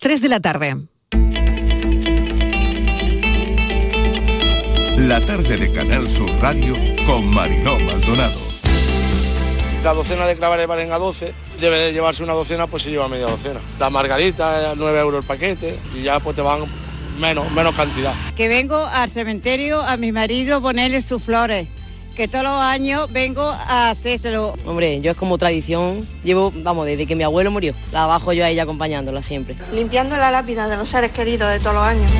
3 de la tarde. La tarde de Canal Sur Radio con Mariló Maldonado. La docena de clavares valen a 12, debe de llevarse una docena, pues se lleva media docena. La margarita, 9 euros el paquete, y ya pues te van menos, menos cantidad. Que vengo al cementerio a mi marido ponerle sus flores que todos los años vengo a hacérselo. Hombre, yo es como tradición, llevo, vamos, desde que mi abuelo murió, la bajo yo a ella acompañándola siempre. Limpiando la lápida de los seres queridos de todos los años.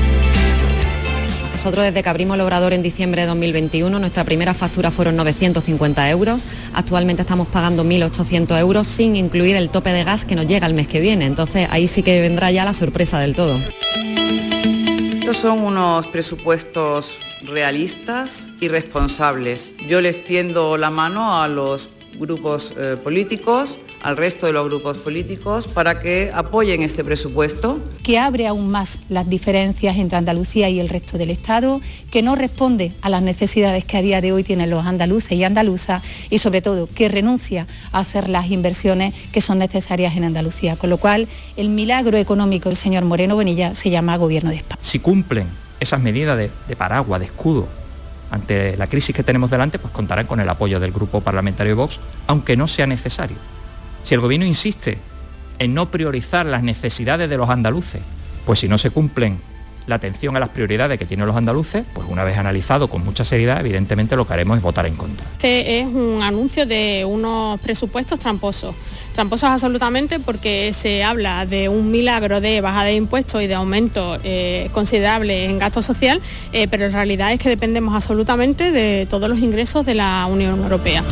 Nosotros desde que abrimos el obrador en diciembre de 2021, nuestra primera factura fueron 950 euros. Actualmente estamos pagando 1.800 euros sin incluir el tope de gas que nos llega el mes que viene. Entonces ahí sí que vendrá ya la sorpresa del todo. Estos son unos presupuestos realistas y responsables. Yo les tiendo la mano a los grupos eh, políticos, al resto de los grupos políticos, para que apoyen este presupuesto. Que abre aún más las diferencias entre Andalucía y el resto del Estado, que no responde a las necesidades que a día de hoy tienen los andaluces y andaluzas y sobre todo que renuncia a hacer las inversiones que son necesarias en Andalucía. Con lo cual, el milagro económico del señor Moreno Bonilla se llama Gobierno de España. Si cumplen esas medidas de, paraguas, de escudo, ante la crisis que tenemos delante, pues contarán con el apoyo del Grupo Parlamentario de Vox, aunque no sea necesario. Si el Gobierno insiste en no priorizar las necesidades de los andaluces, pues si no se cumplen la atención a las prioridades que tienen los andaluces, pues una vez analizado con mucha seriedad, evidentemente lo que haremos es votar en contra. Este es un anuncio de unos presupuestos tramposos. Tramposos absolutamente porque se habla de un milagro de bajada de impuestos y de aumento eh, considerable en gasto social, eh, pero en realidad es que dependemos absolutamente de todos los ingresos de la Unión Europea.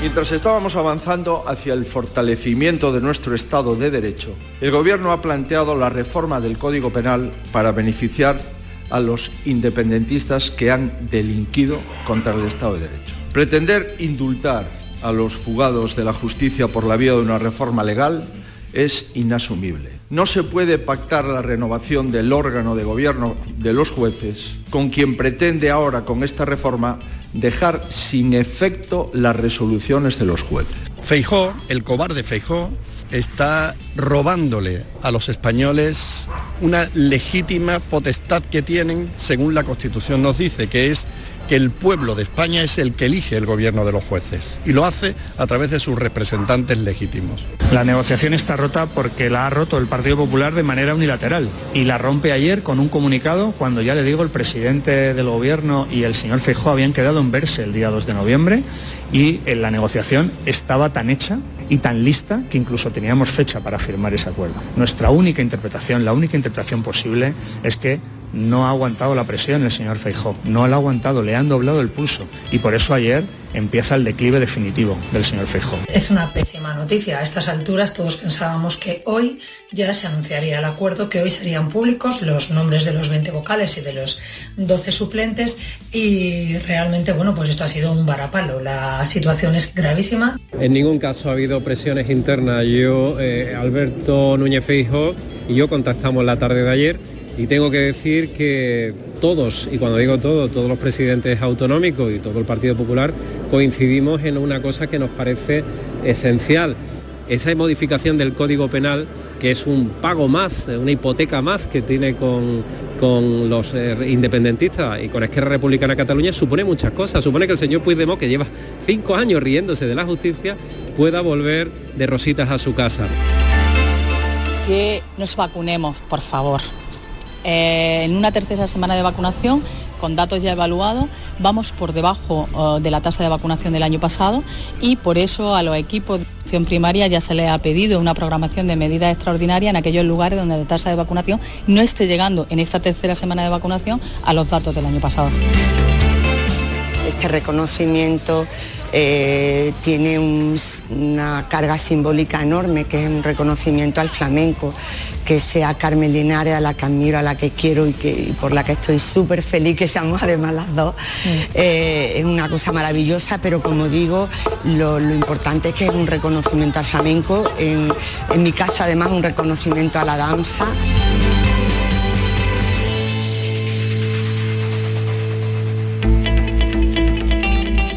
Mientras estábamos avanzando hacia el fortalecimiento de nuestro Estado de Derecho, el Gobierno ha planteado la reforma del Código Penal para beneficiar a los independentistas que han delinquido contra el Estado de Derecho. Pretender indultar a los fugados de la justicia por la vía de una reforma legal es inasumible. No se puede pactar la renovación del órgano de gobierno de los jueces con quien pretende ahora con esta reforma dejar sin efecto las resoluciones de los jueces. Feijó, el cobarde Feijó, está robándole a los españoles una legítima potestad que tienen, según la Constitución nos dice, que es que el pueblo de España es el que elige el gobierno de los jueces y lo hace a través de sus representantes legítimos. La negociación está rota porque la ha roto el Partido Popular de manera unilateral y la rompe ayer con un comunicado cuando ya le digo el presidente del gobierno y el señor Feijóo habían quedado en verse el día 2 de noviembre y en la negociación estaba tan hecha y tan lista que incluso teníamos fecha para firmar ese acuerdo. Nuestra única interpretación, la única interpretación posible es que no ha aguantado la presión el señor Feijó, no lo ha aguantado, le han doblado el pulso y por eso ayer empieza el declive definitivo del señor Feijó. Es una pésima noticia. A estas alturas todos pensábamos que hoy ya se anunciaría el acuerdo, que hoy serían públicos los nombres de los 20 vocales y de los 12 suplentes y realmente, bueno, pues esto ha sido un varapalo. La situación es gravísima. En ningún caso ha habido presiones internas. Yo, eh, Alberto Núñez Feijó y yo contactamos la tarde de ayer y tengo que decir que todos, y cuando digo todos, todos los presidentes autonómicos y todo el Partido Popular coincidimos en una cosa que nos parece esencial. Esa modificación del Código Penal, que es un pago más, una hipoteca más que tiene con, con los eh, independentistas y con Esquerra Republicana Cataluña, supone muchas cosas. Supone que el señor Puigdemont, que lleva cinco años riéndose de la justicia, pueda volver de rositas a su casa. Que nos vacunemos, por favor eh, en una tercera semana de vacunación, con datos ya evaluados, vamos por debajo eh, de la tasa de vacunación del año pasado y por eso a los equipos de atención primaria ya se les ha pedido una programación de medidas extraordinarias en aquellos lugares donde la tasa de vacunación no esté llegando en esta tercera semana de vacunación a los datos del año pasado. Este reconocimiento eh, tiene una carga simbólica enorme, que es un reconocimiento al flamenco, que sea Carmen Linares, a la que admiro, a la que quiero y, que, por la que estoy súper feliz que seamos además las dos. Eh, es una cosa maravillosa, pero como digo, lo, importante es que es un reconocimiento al flamenco, en mi caso además un reconocimiento a la danza.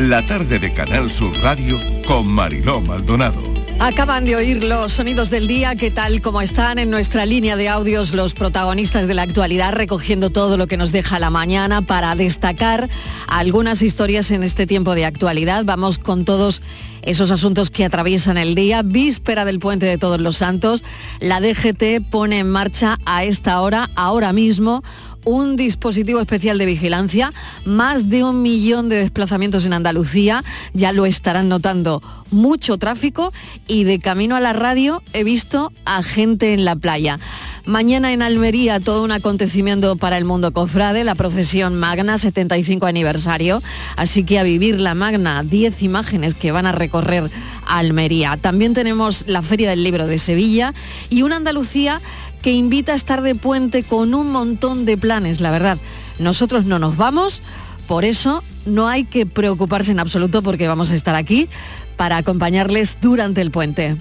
La tarde de Canal Sur Radio con Mariló Maldonado. Acaban de oír los sonidos del día, que tal como están en nuestra línea de audios los protagonistas de la actualidad, recogiendo todo lo que nos deja la mañana para destacar algunas historias en este tiempo de actualidad. Vamos con todos esos asuntos que atraviesan el día. Víspera del puente de todos los santos, la DGT pone en marcha a esta hora, ahora mismo, un dispositivo especial de vigilancia, más de un millón de desplazamientos en Andalucía, ya lo estarán notando, mucho tráfico y de camino a la radio he visto a gente en la playa. Mañana en Almería todo un acontecimiento para el mundo cofrade, la procesión Magna 75 aniversario, así que a vivir la Magna, 10 imágenes que van a recorrer Almería. También tenemos la Feria del Libro de Sevilla y una Andalucía que invita a estar de puente con un montón de planes, la verdad. Nosotros no nos vamos, por eso no hay que preocuparse en absoluto porque vamos a estar aquí para acompañarles durante el puente.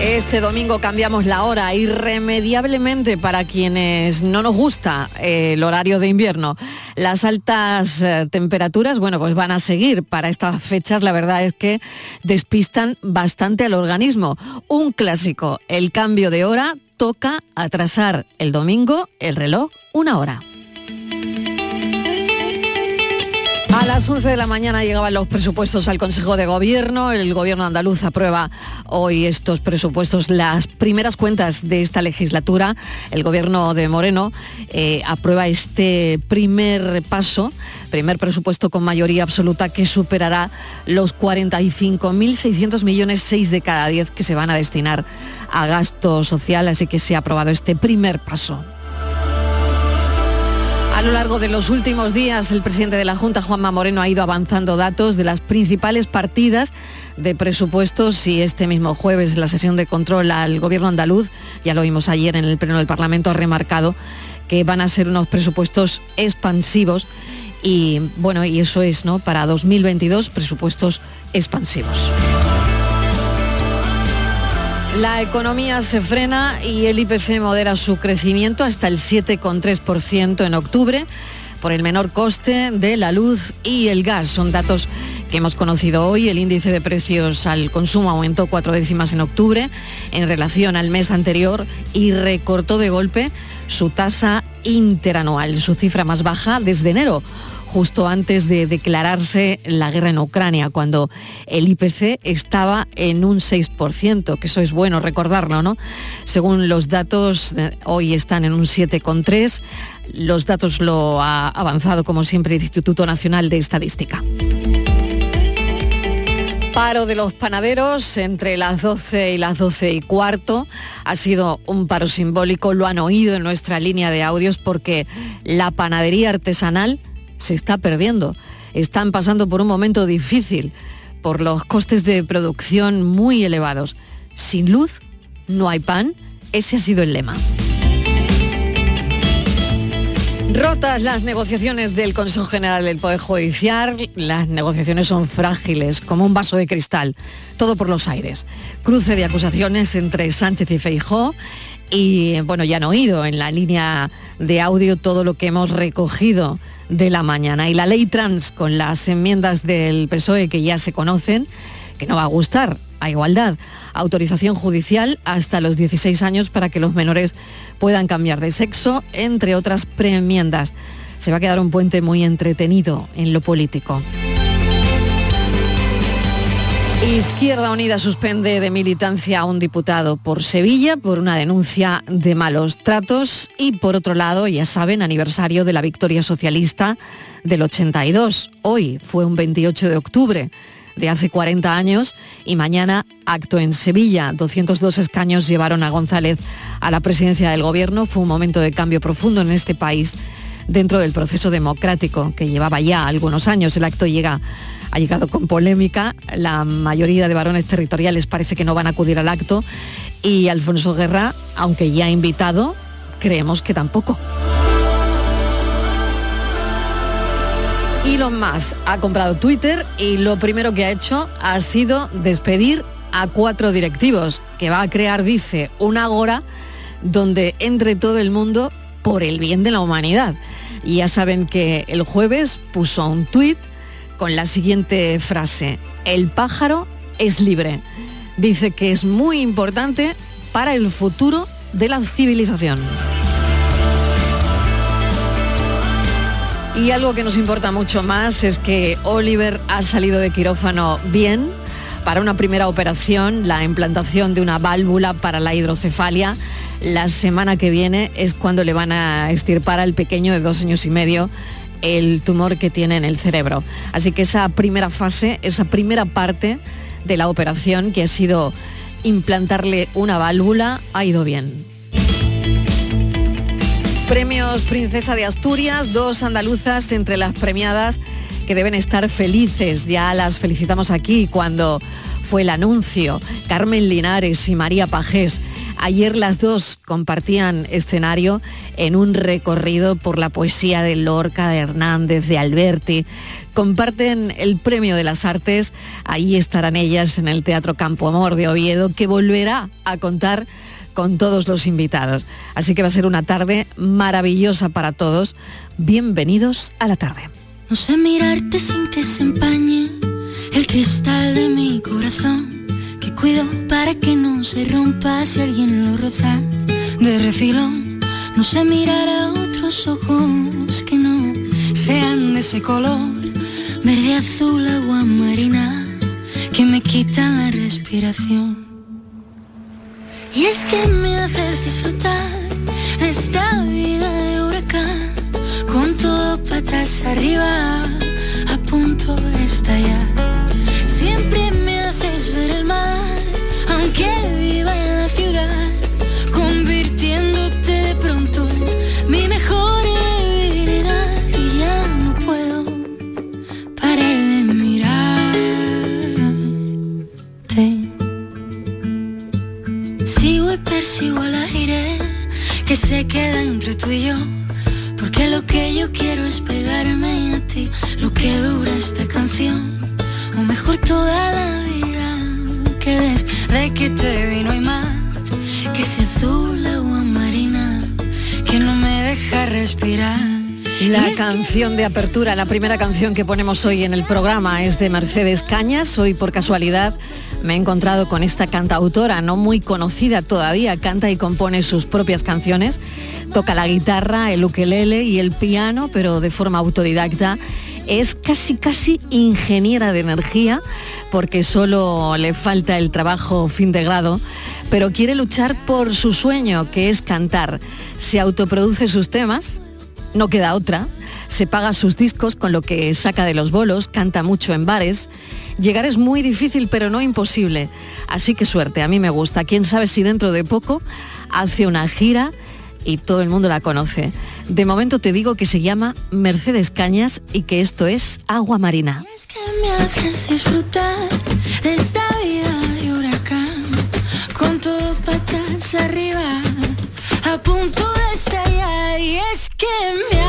Este domingo cambiamos la hora irremediablemente para quienes no nos gusta eh, el horario de invierno. Las altas eh, temperaturas, bueno, pues van a seguir para estas fechas. La verdad es que despistan bastante al organismo. Un clásico, el cambio de hora toca atrasar el domingo el reloj una hora. A las 11 de la mañana llegaban los presupuestos al Consejo de Gobierno. El Gobierno andaluz aprueba hoy estos presupuestos, las primeras cuentas de esta legislatura. El Gobierno de Moreno eh, aprueba este primer paso, primer presupuesto con mayoría absoluta que superará los 45.600 millones, 6 de cada 10 que se van a destinar a gasto social. Así que se ha aprobado este primer paso. A lo largo de los últimos días, el presidente de la Junta, Juanma Moreno, ha ido avanzando datos de las principales partidas de presupuestos y este mismo jueves en la sesión de control al gobierno andaluz, ya lo vimos ayer en el pleno del Parlamento, ha remarcado que van a ser unos presupuestos expansivos y bueno, y eso es, ¿no? Para 2022 presupuestos expansivos. La economía se frena y el IPC modera su crecimiento hasta el 7,3% en octubre por el menor coste de la luz y el gas. Son datos que hemos conocido hoy. El índice de precios al consumo aumentó cuatro décimas en octubre en relación al mes anterior y recortó de golpe su tasa interanual, su cifra más baja desde enero justo antes de declararse la guerra en Ucrania, cuando el IPC estaba en un 6%, que eso es bueno recordarlo, ¿no? Según los datos, eh, hoy están en un 7,3%. Los datos lo ha avanzado, como siempre, el Instituto Nacional de Estadística. Paro de los panaderos entre las 12 y las 12 y cuarto. Ha sido un paro simbólico, lo han oído en nuestra línea de audios porque la panadería artesanal se está perdiendo. Están pasando por un momento difícil por los costes de producción muy elevados. Sin luz no hay pan, ese ha sido el lema. Rotas las negociaciones del Consejo General del Poder Judicial, las negociaciones son frágiles, como un vaso de cristal, todo por los aires. Cruce de acusaciones entre Sánchez y Feijó y, bueno, ya han oído en la línea de audio todo lo que hemos recogido de la mañana. Y la ley trans con las enmiendas del PSOE que ya se conocen, que no va a gustar a igualdad. Autorización judicial hasta los 16 años para que los menores puedan cambiar de sexo, entre otras preenmiendas. Se va a quedar un puente muy entretenido en lo político. Izquierda Unida suspende de militancia a un diputado por Sevilla por una denuncia de malos tratos y por otro lado, ya saben, aniversario de la victoria socialista del 82. Hoy fue un 28 de octubre de hace 40 años y mañana acto en Sevilla. 202 escaños llevaron a González a la presidencia del gobierno. Fue un momento de cambio profundo en este país dentro del proceso democrático que llevaba ya algunos años. El acto llega ha llegado con polémica. La mayoría de varones territoriales parece que no van a acudir al acto y Alfonso Guerra, aunque ya invitado, creemos que tampoco. Elon Musk ha comprado Twitter y lo primero que ha hecho ha sido despedir a cuatro directivos, que va a crear, dice, una agora donde entre todo el mundo por el bien de la humanidad. Y ya saben que el jueves puso un tuit con la siguiente frase. El pájaro es libre. Dice que es muy importante para el futuro de la civilización. Y algo que nos importa mucho más es que Oliver ha salido de quirófano bien para una primera operación, la implantación de una válvula para la hidrocefalia. La semana que viene es cuando le van a estirpar al pequeño de dos años y medio el tumor que tiene en el cerebro. Así que esa primera fase, esa primera parte de la operación que ha sido implantarle una válvula ha ido bien. Premios Princesa de Asturias, dos andaluzas entre las premiadas que deben estar felices. Ya las felicitamos aquí cuando fue el anuncio. Carmen Linares y María Pajés. Ayer las dos compartían escenario en un recorrido por la poesía de Lorca, de Hernández, de Alberti. Comparten el Premio de las Artes. Ahí estarán ellas en el Teatro Campo Amor de Oviedo, que volverá a contar con todos los invitados. Así que va a ser una tarde maravillosa para todos. Bienvenidos a la tarde. No sé mirarte sin que se empañe el cristal de mi corazón, que cuido para que no se rompa si alguien lo roza de refilón. No sé mirar a otros ojos que no sean de ese color, verde, azul, agua marina, que me quitan la respiración. Y es que me haces disfrutar de esta vida de huracán, con todo patas arriba, a punto de estallar. Siempre aunque viva en la ciudad, convirtiéndote de pronto en mi mejor debilidad. Y ya no puedo parar de mirarte. Sigo y persigo el aire que se queda entre tú y yo. Porque lo que yo quiero es pegarme a ti, lo que dura esta canción. O mejor toda la vida, que desde que te vi no hay más. Que ese azul agua marina, que no me deja respirar. La canción de apertura, la primera canción que ponemos hoy en el programa es de Mercedes Cañas. Hoy por casualidad me he encontrado con esta cantautora, no muy conocida todavía, canta y compone sus propias canciones, toca la guitarra, el ukelele y el piano, pero de forma autodidacta. Es casi casi ingeniera de energía porque solo le falta el trabajo fin de grado, pero quiere luchar por su sueño, que es cantar. Se autoproduce sus temas, no queda otra. Se paga sus discos con lo que saca de los bolos, canta mucho en bares. Llegar es muy difícil, pero no imposible. Así que suerte, a mí me gusta. Quién sabe si dentro de poco hace una gira y todo el mundo la conoce. De momento te digo que se llama Mercedes Cañas y que esto es Agua Marina. que me haces disfrutar de esta vida de huracán con todo patas arriba a punto de estallar y es que me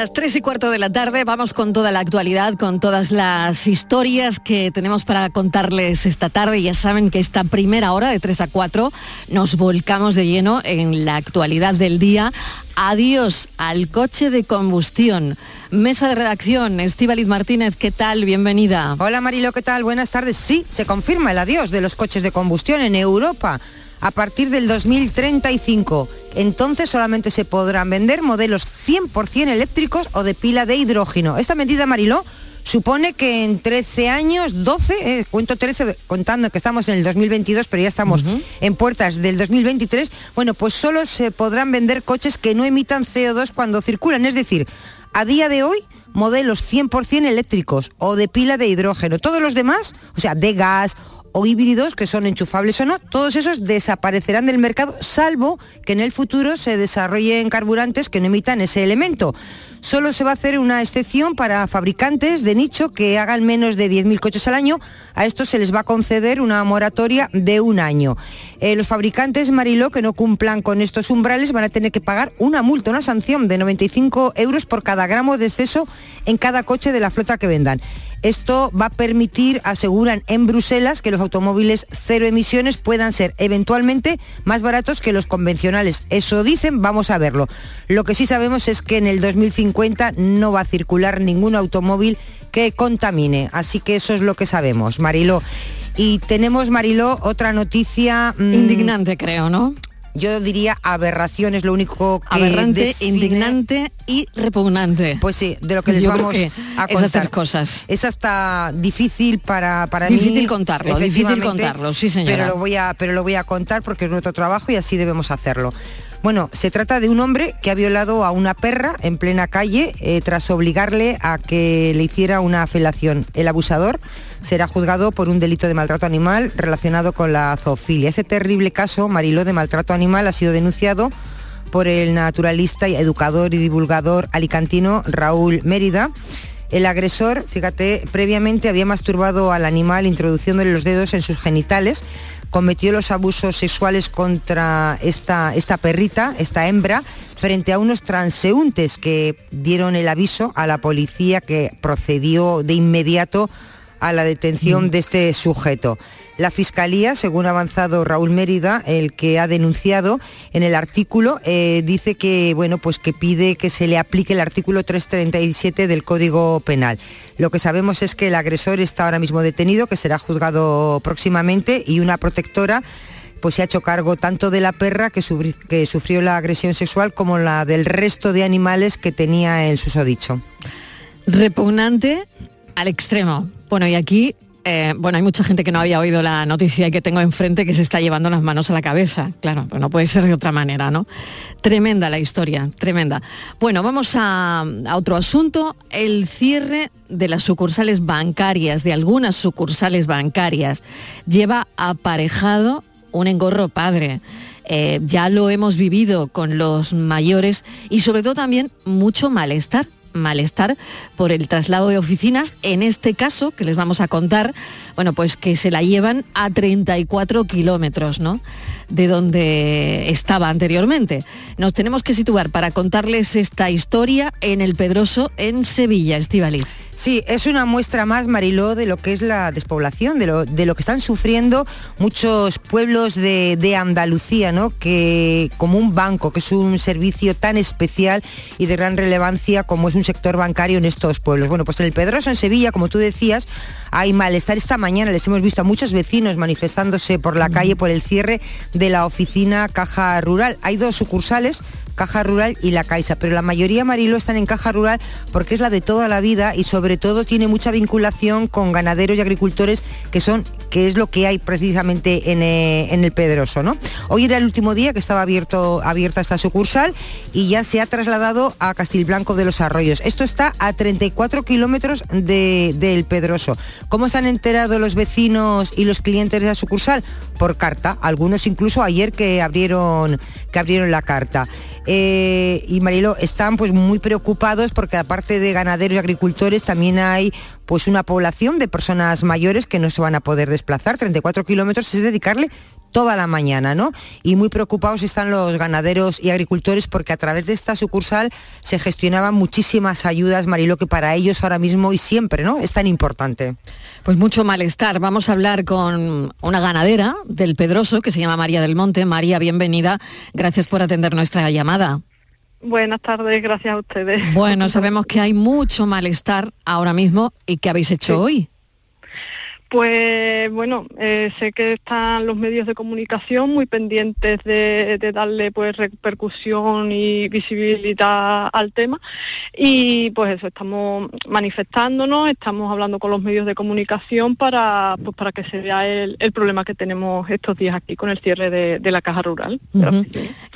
las 3 y cuarto de la tarde vamos con toda la actualidad, con todas las historias que tenemos para contarles esta tarde. Ya saben que esta primera hora de 3 a 4 nos volcamos de lleno en la actualidad del día. Adiós al coche de combustión. Mesa de redacción, Estíbaliz Martínez, ¿qué tal? Bienvenida. Hola Marilo, ¿qué tal? Buenas tardes. Sí, se confirma el adiós de los coches de combustión en Europa a partir del 2035. Entonces solamente se podrán vender modelos 100% eléctricos o de pila de hidrógeno. Esta medida, Mariló, supone que en 13 años, 12, eh, cuento 13 contando que estamos en el 2022, pero ya estamos en puertas del 2023, bueno, pues solo se podrán vender coches que no emitan CO2 cuando circulan. Es decir, a día de hoy modelos 100% eléctricos o de pila de hidrógeno. Todos los demás, o sea, de gas o híbridos que son enchufables o no, todos esos desaparecerán del mercado, salvo que en el futuro se desarrollen carburantes que no emitan ese elemento. Solo se va a hacer una excepción para fabricantes de nicho que hagan menos de 10.000 coches al año. A estos se les va a conceder una moratoria de un año. Eh, los fabricantes Mariló que no cumplan con estos umbrales van a tener que pagar una multa, una sanción de 95 euros por cada gramo de exceso en cada coche de la flota que vendan. Esto va a permitir, aseguran en Bruselas, que los automóviles cero emisiones puedan ser eventualmente más baratos que los convencionales. Eso dicen, vamos a verlo. Lo que sí sabemos es que en el 2050 no va a circular ningún automóvil que contamine. Así que eso es lo que sabemos, Mariló. Y tenemos, Mariló, otra noticia... Mm, Indignante, creo, ¿no? Yo diría aberración es lo único que aberrante, indignante y repugnante. Pues sí, de lo que les vamos a contar. Esas cosas. Es hasta difícil para para difícil contarlo, difícil contarlo, sí señora. Pero lo voy a pero lo voy a contar porque es nuestro trabajo y así debemos hacerlo. Bueno, se trata de un hombre que ha violado a una perra en plena calle eh, tras obligarle a que le hiciera una felación. El abusador será juzgado por un delito de maltrato animal relacionado con la zoofilia. Ese terrible caso, Mariló, de maltrato animal ha sido denunciado por el naturalista, educador y divulgador alicantino Raúl Mérida. El agresor, fíjate, previamente había masturbado al animal introduciéndole los dedos en sus genitales, cometió los abusos sexuales contra esta, esta perrita, esta hembra, frente a unos transeúntes que dieron el aviso a la policía que procedió de inmediato a la detención de este sujeto. La Fiscalía, según ha avanzado Raúl Mérida, el que ha denunciado en el artículo, eh, dice que, bueno, pues que pide que se le aplique el artículo 337 del Código Penal. Lo que sabemos es que el agresor está ahora mismo detenido, que será juzgado próximamente y una protectora pues se ha hecho cargo tanto de la perra que, que sufrió la agresión sexual como la del resto de animales que tenía el susodicho. Repugnante al extremo. Bueno, y aquí eh, bueno, hay mucha gente que no había oído la noticia que tengo enfrente que se está llevando las manos a la cabeza. Claro, pues no puede ser de otra manera, ¿no? Tremenda la historia, tremenda. Bueno, vamos a, a otro asunto, el cierre de las sucursales bancarias, de algunas sucursales bancarias, lleva aparejado un engorro padre. Eh, ya lo hemos vivido con los mayores y sobre todo también mucho malestar malestar por el traslado de oficinas, en este caso, que les vamos a contar, bueno, pues que se la llevan a 34 kilómetros, ¿no? De donde estaba anteriormente. Nos tenemos que situar para contarles esta historia en el Pedroso, en Sevilla, Estivaliz. Sí, es una muestra más, Mariló, de lo que es la despoblación, de lo, de lo que están sufriendo muchos pueblos de, Andalucía, ¿no? Que como un banco, que es un servicio tan especial y de gran relevancia como es un sector bancario en estos pueblos. Bueno, pues en el Pedroso, en Sevilla, como tú decías, hay malestar. Esta mañana les hemos visto a muchos vecinos manifestándose por la calle por el cierre de la oficina Caja Rural. Hay dos sucursales, Caja Rural y la Caixa, pero la mayoría, Marilo, están en Caja Rural porque es la de toda la vida y sobre todo tiene mucha vinculación con ganaderos y agricultores que son que es lo que hay precisamente en, eh, el Pedroso. ¿no? Hoy era el último día que estaba abierto, abierta esta sucursal y ya se ha trasladado a Castilblanco de los Arroyos. Esto está a 34 kilómetros del Pedroso. ¿Cómo se han enterado los vecinos y los clientes de la sucursal? Por carta, algunos incluso ayer que abrieron, que abrieron la carta. Eh, y Marilo, están pues muy preocupados porque aparte de ganaderos y agricultores también hay pues una población de personas mayores que no se van a poder desplazar. 34 kilómetros es dedicarle toda la mañana, ¿no? Y muy preocupados están los ganaderos y agricultores porque a través de esta sucursal se gestionaban muchísimas ayudas, Marilo, que para ellos ahora mismo y siempre, ¿no? Es tan importante. Pues mucho malestar. Vamos a hablar con una ganadera del Pedroso que se llama María del Monte. María, bienvenida. Gracias por atender nuestra llamada. Buenas tardes, gracias a ustedes. Bueno, sabemos que hay mucho malestar ahora mismo y ¿qué habéis hecho hoy? Pues bueno, eh, sé que están los medios de comunicación muy pendientes de, darle pues repercusión y visibilidad al tema y pues eso, estamos manifestándonos, estamos hablando con los medios de comunicación para, pues, para que se vea el, problema que tenemos estos días aquí con el cierre de, la caja rural.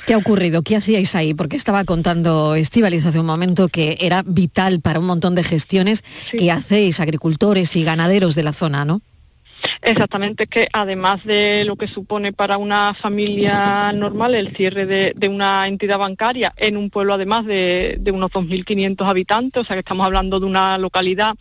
¿Qué ha ocurrido? ¿Qué hacíais ahí? Porque estaba contando Estivaliz hace un momento que era vital para un montón de gestiones que hacéis agricultores y ganaderos de la zona, ¿no? Exactamente, que además de lo que supone para una familia normal el cierre de, una entidad bancaria en un pueblo además de, unos 2.500 habitantes, o sea que estamos hablando de una localidad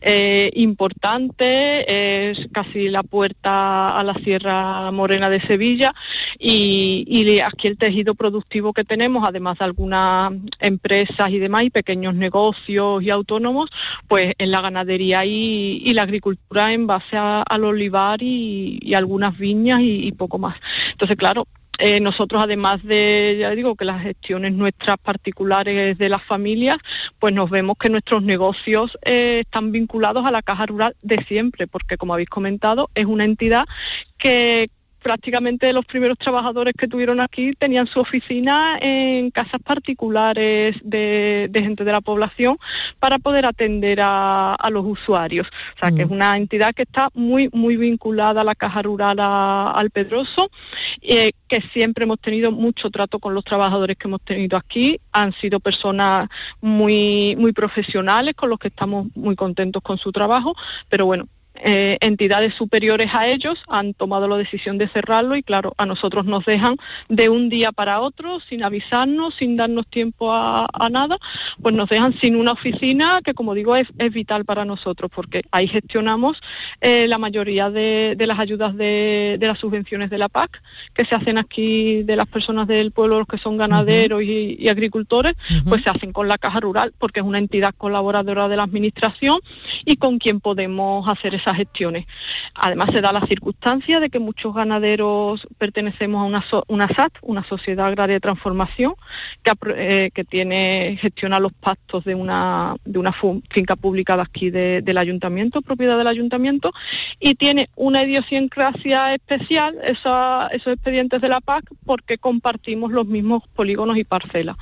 eh, importante, es casi la puerta a la Sierra Morena de Sevilla y, aquí el tejido productivo que tenemos, además de algunas empresas y demás, y pequeños negocios y autónomos, pues en la ganadería y, la agricultura en base al olivar y, algunas viñas y, poco más. Entonces, claro, eh, nosotros además de, ya digo, que las gestiones nuestras particulares de las familias, pues nos vemos que nuestros negocios eh, están vinculados a la caja rural de siempre, porque como habéis comentado, es una entidad que prácticamente los primeros trabajadores que tuvieron aquí tenían su oficina en casas particulares de, gente de la población para poder atender a, los usuarios. O sea, que es mm. una entidad que está muy, muy vinculada a la caja rural al Pedroso, eh, que siempre hemos tenido mucho trato con los trabajadores que hemos tenido aquí. Han sido personas muy, muy profesionales con los que estamos muy contentos con su trabajo, pero bueno, eh, entidades superiores a ellos han tomado la decisión de cerrarlo y claro, a nosotros nos dejan de un día para otro, sin avisarnos, sin darnos tiempo a, nada, pues nos dejan sin una oficina que como digo es, vital para nosotros porque ahí gestionamos eh, la mayoría de, las ayudas de, las subvenciones de la PAC que se hacen aquí de las personas del pueblo, los que son ganaderos y, agricultores, pues se hacen con la caja rural porque es una entidad colaboradora de la administración y con quien podemos hacer esa gestiones. Además se da la circunstancia de que muchos ganaderos pertenecemos a una, una SAT, una Sociedad Agraria de Transformación, que, eh, que tiene, gestiona los pactos de una, de una finca pública de aquí del ayuntamiento, propiedad del ayuntamiento, y tiene una idiosincrasia especial, esos expedientes de la PAC, porque compartimos los mismos polígonos y parcelas.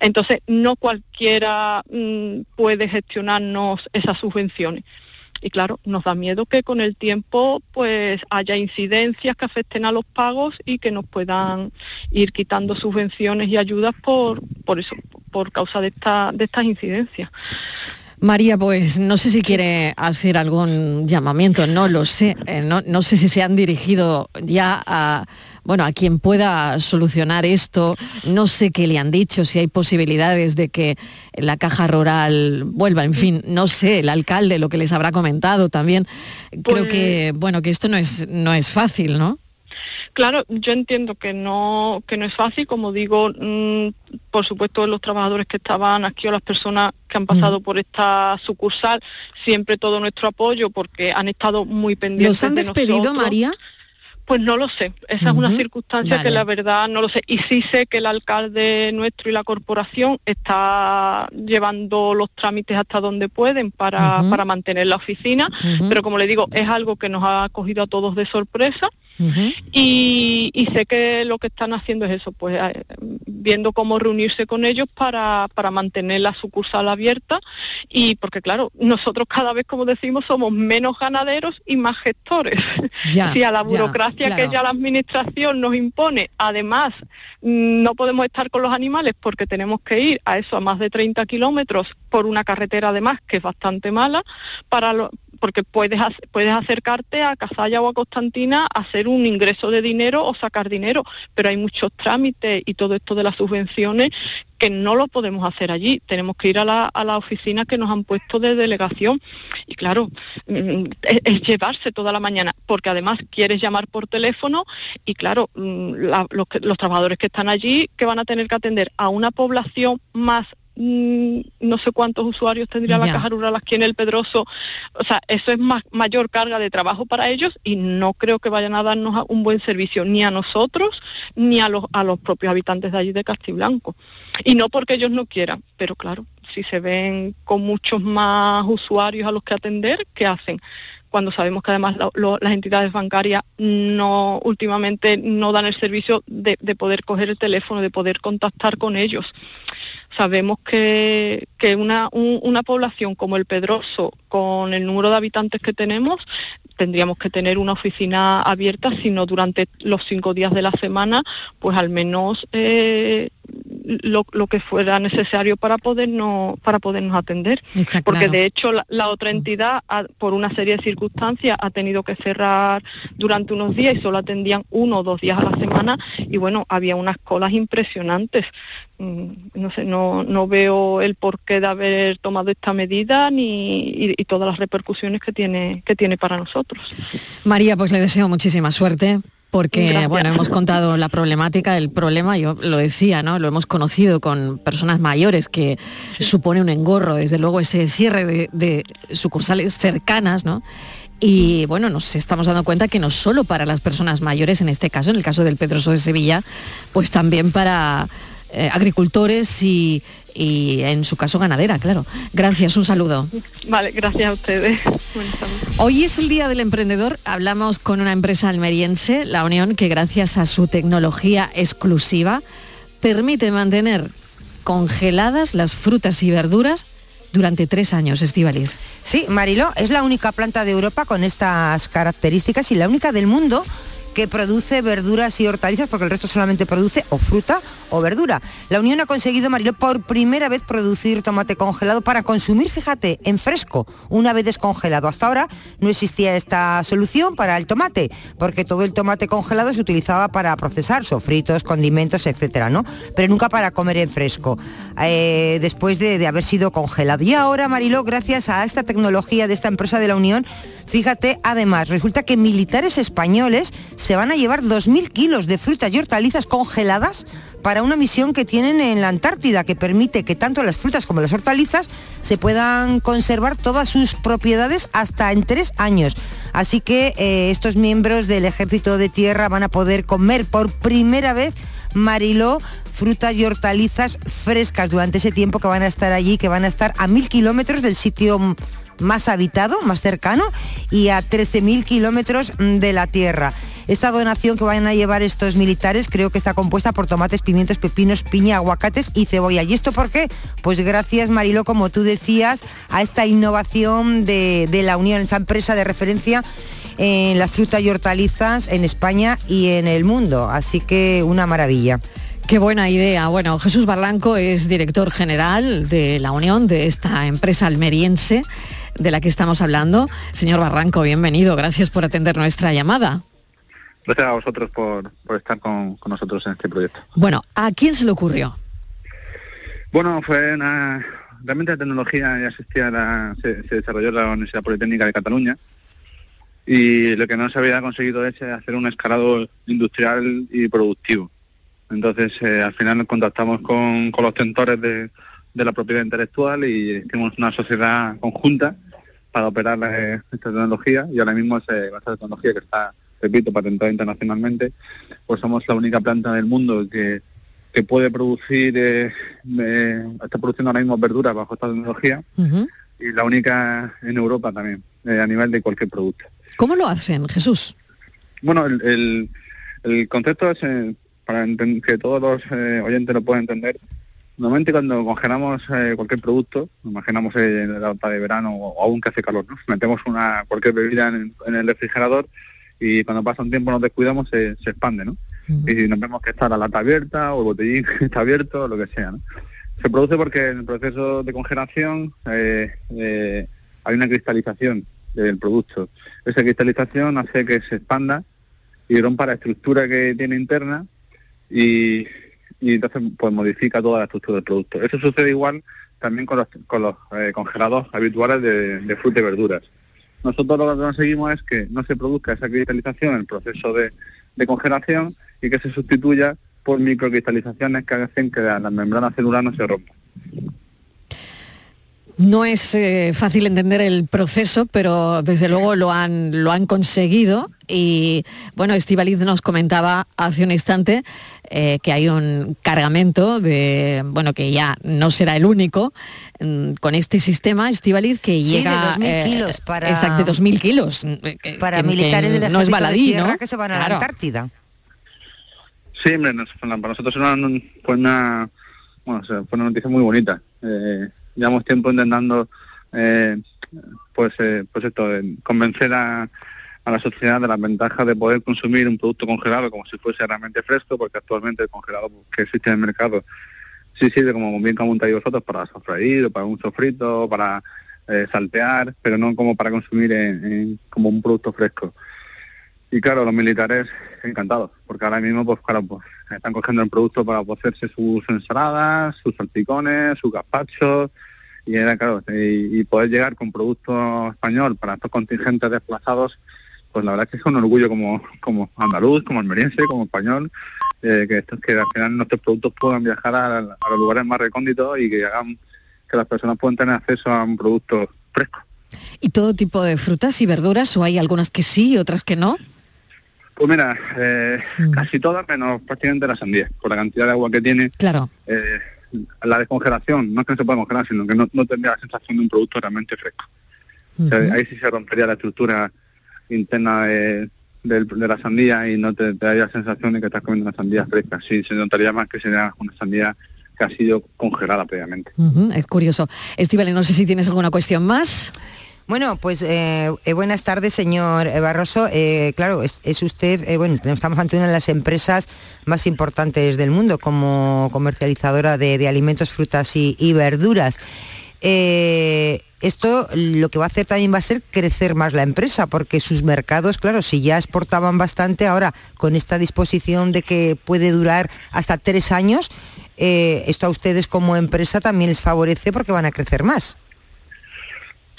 Entonces, no cualquiera mm, puede gestionarnos esas subvenciones y claro, nos da miedo que con el tiempo pues haya incidencias que afecten a los pagos y que nos puedan ir quitando subvenciones y ayudas por, por eso, por causa de, esta, de estas incidencias. María, pues no sé si quiere hacer algún llamamiento, no lo sé, eh, no, no sé si se han dirigido ya a bueno, a quien pueda solucionar esto, no sé qué le han dicho, si hay posibilidades de que la caja rural vuelva, en fin, no sé, el alcalde lo que les habrá comentado también. Creo que, pues bueno, que esto no es, no es fácil, ¿no? Claro, yo entiendo que no, que no es fácil, como digo, mm, por supuesto los trabajadores que estaban aquí o las personas que han pasado por esta sucursal, siempre todo nuestro apoyo porque han estado muy pendientes. ¿Los han despedido, María? Pues no lo sé, esa es una circunstancia que la verdad no lo sé. Y sí sé que el alcalde nuestro y la corporación está llevando los trámites hasta donde pueden para, para mantener la oficina, pero como le digo, es algo que nos ha cogido a todos de sorpresa y, sé que lo que están haciendo es eso, pues eh, viendo cómo reunirse con ellos para, mantener la sucursal abierta y porque claro, nosotros cada vez, como decimos, somos menos ganaderos y más gestores. si a la burocracia que ya la administración nos impone, además mm, no podemos estar con los animales porque tenemos que ir a eso, a más de 30 kilómetros por una carretera además que es bastante mala, para, lo, porque puedes, puedes acercarte a Casalla o a Constantina a hacer un ingreso de dinero o sacar dinero, pero hay muchos trámites y todo esto de las subvenciones que no lo podemos hacer allí, tenemos que ir a la, a la oficina que nos han puesto de delegación. Y claro, mm, es, llevarse toda la mañana, porque además quieres llamar por teléfono y claro, mm, los, trabajadores que están allí que van a tener que atender a una población más no sé cuántos usuarios tendría la caja rural aquí en el Pedroso. O sea, eso es más, mayor carga de trabajo para ellos y no creo que vayan a darnos un buen servicio ni a nosotros ni a los, a los propios habitantes de allí de Castiblanco. Y no porque ellos no quieran, pero claro, si se ven con muchos más usuarios a los que atender, ¿qué hacen? Cuando sabemos que además las entidades bancarias no últimamente no dan el servicio de, poder coger el teléfono, de poder contactar con ellos. Sabemos que, una, una población como el Pedroso, con el número de habitantes que tenemos, tendríamos que tener una oficina abierta, sino durante los cinco días de la semana, pues al menos eh, lo, lo que fuera necesario para podernos para podernos atender. Porque claro. de hecho la, la otra entidad ha- por una serie de circunstancias ha tenido que cerrar durante unos días y solo atendían uno o dos días a la semana. Y bueno había unas colas impresionantes. Mm, no sé no no veo el porqué de haber tomado esta medida ni y, y todas las repercusiones que tiene que tiene para nosotros. María, pues le deseo muchísima suerte porque, Gracias. bueno, hemos contado la problemática, el problema, yo lo decía, ¿no? Lo hemos conocido con personas mayores que supone un engorro, desde luego ese cierre de, de sucursales cercanas, ¿no? Y bueno, nos estamos dando cuenta que no solo para las personas mayores, en este caso, en el caso del Pedroso de Sevilla, pues también para eh, agricultores y, y en su caso ganadera, claro. Gracias, un saludo. vale gracias a ustedes. Hoy es el Día del Emprendedor. Hablamos con una empresa almeriense, La Unión, que gracias a su tecnología exclusiva permite mantener congeladas las frutas y verduras durante tres años, Estivaliz. Sí, Mariló, es la única planta de Europa con estas características y la única del mundo que produce verduras y hortalizas, porque el resto solamente produce o fruta o verdura. La Unión ha conseguido, Mariló, por primera vez producir tomate congelado para consumir, fíjate, en fresco, una vez descongelado. Hasta ahora no existía esta solución para el tomate, porque todo el tomate congelado se utilizaba para procesar sofritos, condimentos, etcétera, ¿no? Pero nunca para comer en fresco, eh, después de, de haber sido congelado. Y ahora, Mariló, gracias a esta tecnología de esta empresa de la Unión, fíjate, además, resulta que militares españoles se van a llevar 2.000 kilos de frutas y hortalizas congeladas para una misión que tienen en la Antártida, que permite que tanto las frutas como las hortalizas se puedan conservar todas sus propiedades hasta en tres años. Así que eh, estos miembros del Ejército de Tierra van a poder comer por primera vez Mariló, frutas y hortalizas frescas durante ese tiempo que van a estar allí, que van a estar a mil kilómetros del sitio más habitado, más cercano, y a 13.000 kilómetros mm, de la Tierra. Esta donación que van a llevar estos militares creo que está compuesta por tomates, pimientos, pepinos, piña, aguacates y cebolla. ¿Y esto por qué? Pues gracias, Marilo, como tú decías, a esta innovación de, la Unión, esa empresa de referencia en las frutas y hortalizas en España y en el mundo. Así que una maravilla. Qué buena idea. Bueno, Jesús Barranco es director general de la Unión, de esta empresa almeriense de la que estamos hablando. Señor Barranco, bienvenido. Gracias por atender nuestra llamada. Gracias a vosotros por, por estar con, con nosotros en este proyecto. Bueno, ¿a quién se le ocurrió? Bueno, fue una... Realmente la tecnología ya existía, la- se, se desarrolló en la Universidad Politécnica de Cataluña y lo que no se había conseguido es eh, hacer un escalado industrial y productivo. Entonces, eh, al final nos contactamos con, con los tentores de, de la propiedad intelectual y hicimos una sociedad conjunta para operar eh, esta tecnología y ahora mismo es, eh, esta tecnología que está, repito, patentada internacionalmente, pues somos la única planta del mundo que, que puede producir, eh, eh, está produciendo ahora mismo verduras bajo esta tecnología y la única en Europa también, eh, a nivel de cualquier producto. ¿Cómo lo hacen, Jesús? Bueno, el, el- el concepto es, eh, para que todos los eh, oyentes lo puedan entender, normalmente cuando congelamos eh, cualquier producto, imaginamos eh, en la de verano o, aún que hace calor, ¿no? metemos una cualquier bebida en, en el refrigerador y cuando pasa un tiempo nos descuidamos se, se expande, ¿no? Y nos vemos que está la lata abierta o el botellín está abierto o lo que sea, ¿no? Se produce porque en el proceso de congelación eh, eh, hay una cristalización del producto. Esa cristalización hace que se expanda y rompa la estructura que tiene interna y, y entonces pues modifica toda la estructura del producto. Eso sucede igual también con los, con eh, congelados habituales de, de fruta y verduras. Nosotros lo que conseguimos es que no se produzca esa cristalización en el proceso de, de congelación y que se sustituya por microcristalizaciones que hacen que la membrana celular no se rompa. No es eh, fácil entender el proceso, pero desde luego lo han, lo han conseguido. Y bueno, Estivaliz nos comentaba hace un instante eh, que hay un cargamento de, bueno, que ya no será el único, mm, con este sistema, Estivaliz, que Sí, de llega... 2.000 kilos para- Exacto, 2.000 kilos. eh, que- Para que- militares que del no es baladí, de ¿no? que se van a Claro. la Antártida. Sí, hombre, nos- para nosotros fue una, bueno, o sea, fue una noticia muy bonita. Eh, llevamos tiempo intentando, eh, pues, eh, pues esto, convencer a, a la sociedad de las ventajas de poder consumir un producto congelado como si fuese realmente fresco, porque actualmente el congelado que existe en el mercado sí sirve como bien comentáis vosotros para sofreír, para un sofrito, para eh, saltear, pero no como para consumir como un producto fresco. Y claro, los militares encantados, porque ahora mismo pues claro, pues están cogiendo el producto para hacerse sus ensaladas, sus salpicones, sus gazpachos, y era claro, y, poder llegar con producto español para estos contingentes desplazados, pues la verdad que es un orgullo como, como andaluz, como almeriense, como español, eh, que, estos, que al final nuestros productos puedan viajar a, los lugares más recónditos y que hagan que las personas puedan tener acceso a un producto fresco. ¿Y todo tipo de frutas y verduras o hay algunas que sí y otras que no? Pues mira, eh, mm. casi todas menos prácticamente la sandía, por la cantidad de agua que tiene. Claro. Eh, la descongelación, no es que no se pueda congelar, sino que no, tendría la sensación de un producto realmente fresco. ahí sí se rompería la estructura interna de, la sandía y no te, daría la sensación de que estás comiendo una sandía fresca. Sí, se notaría más que sería una sandía que ha sido congelada previamente. es curioso. Estivale, no sé si tienes alguna cuestión más. Bueno, pues eh, eh, buenas tardes, señor Barroso. Eh, claro, es, usted, bueno, estamos ante una de las empresas más importantes del mundo como comercializadora de, alimentos, frutas y, verduras. esto lo que va a hacer también va a ser crecer más la empresa, porque sus mercados, claro, si ya exportaban bastante, ahora con esta disposición de que puede durar hasta tres años, esto a ustedes como empresa también les favorece porque van a crecer más.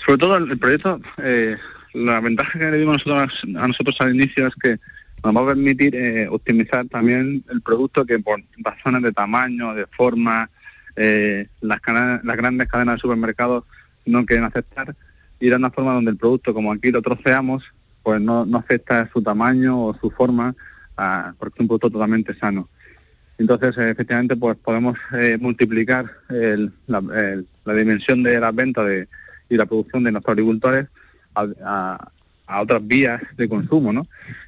Sobre todo el, proyecto, eh, la ventaja que le dimos nosotros, a nosotros al inicio es que nos va a permitir eh, optimizar también el producto que por razones de tamaño, de forma, eh, las, las grandes cadenas de supermercados no quieren aceptar y de una forma donde el producto, como aquí lo troceamos, pues no, afecta su tamaño o su forma, porque es un producto totalmente sano. Entonces, efectivamente, pues podemos multiplicar la, dimensión de la venta de, y la producción de nuestros agricultores a, otras vías de consumo, ¿no?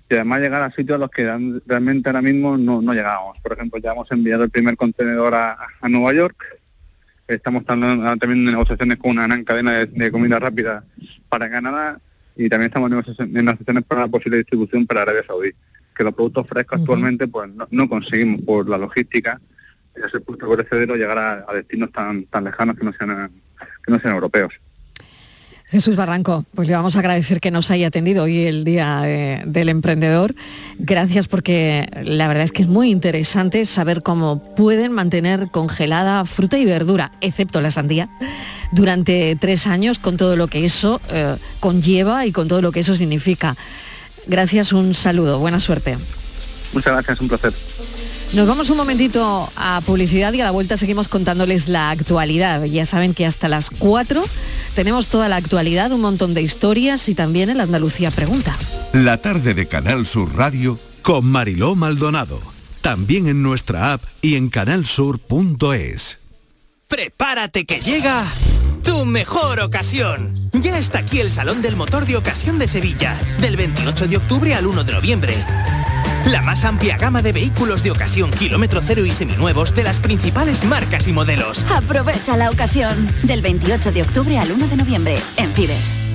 Y además llegar a sitios a los que realmente ahora mismo no, no llegamos. Por ejemplo, ya hemos enviado el primer contenedor a, Nueva York, estamos también en negociaciones con una gran cadena de, comida rápida para Canadá y también estamos en negociaciones para la posible distribución para Arabia Saudí, que los productos frescos actualmente pues no, conseguimos por la logística y ese punto perecedero llegar a, destinos tan, tan lejanos que no sean que no sean europeos. Jesús Barranco, pues le vamos a agradecer que nos haya atendido hoy el Día del Emprendedor. Gracias porque la verdad es que es muy interesante saber cómo pueden mantener congelada fruta y verdura, excepto la sandía, durante tres años con todo lo que eso eh, conlleva y con todo lo que eso significa. Gracias, un saludo, buena suerte. Muchas gracias, un placer. Nos vamos un momentito a publicidad y a la vuelta seguimos contándoles la actualidad. Ya saben que hasta las 4 tenemos toda la actualidad, un montón de historias y también el Andalucía Pregunta. La tarde de Canal Sur Radio con Mariló Maldonado. También en nuestra app y en canalsur.es. Prepárate que llega tu mejor ocasión. Ya está aquí el Salón del Motor de Ocasión de Sevilla, del 28 de octubre al 1 de noviembre. La más amplia gama de vehículos de ocasión kilómetro cero y seminuevos de las principales marcas y modelos. Aprovecha la ocasión del 28 de octubre al 1 de noviembre en Fides.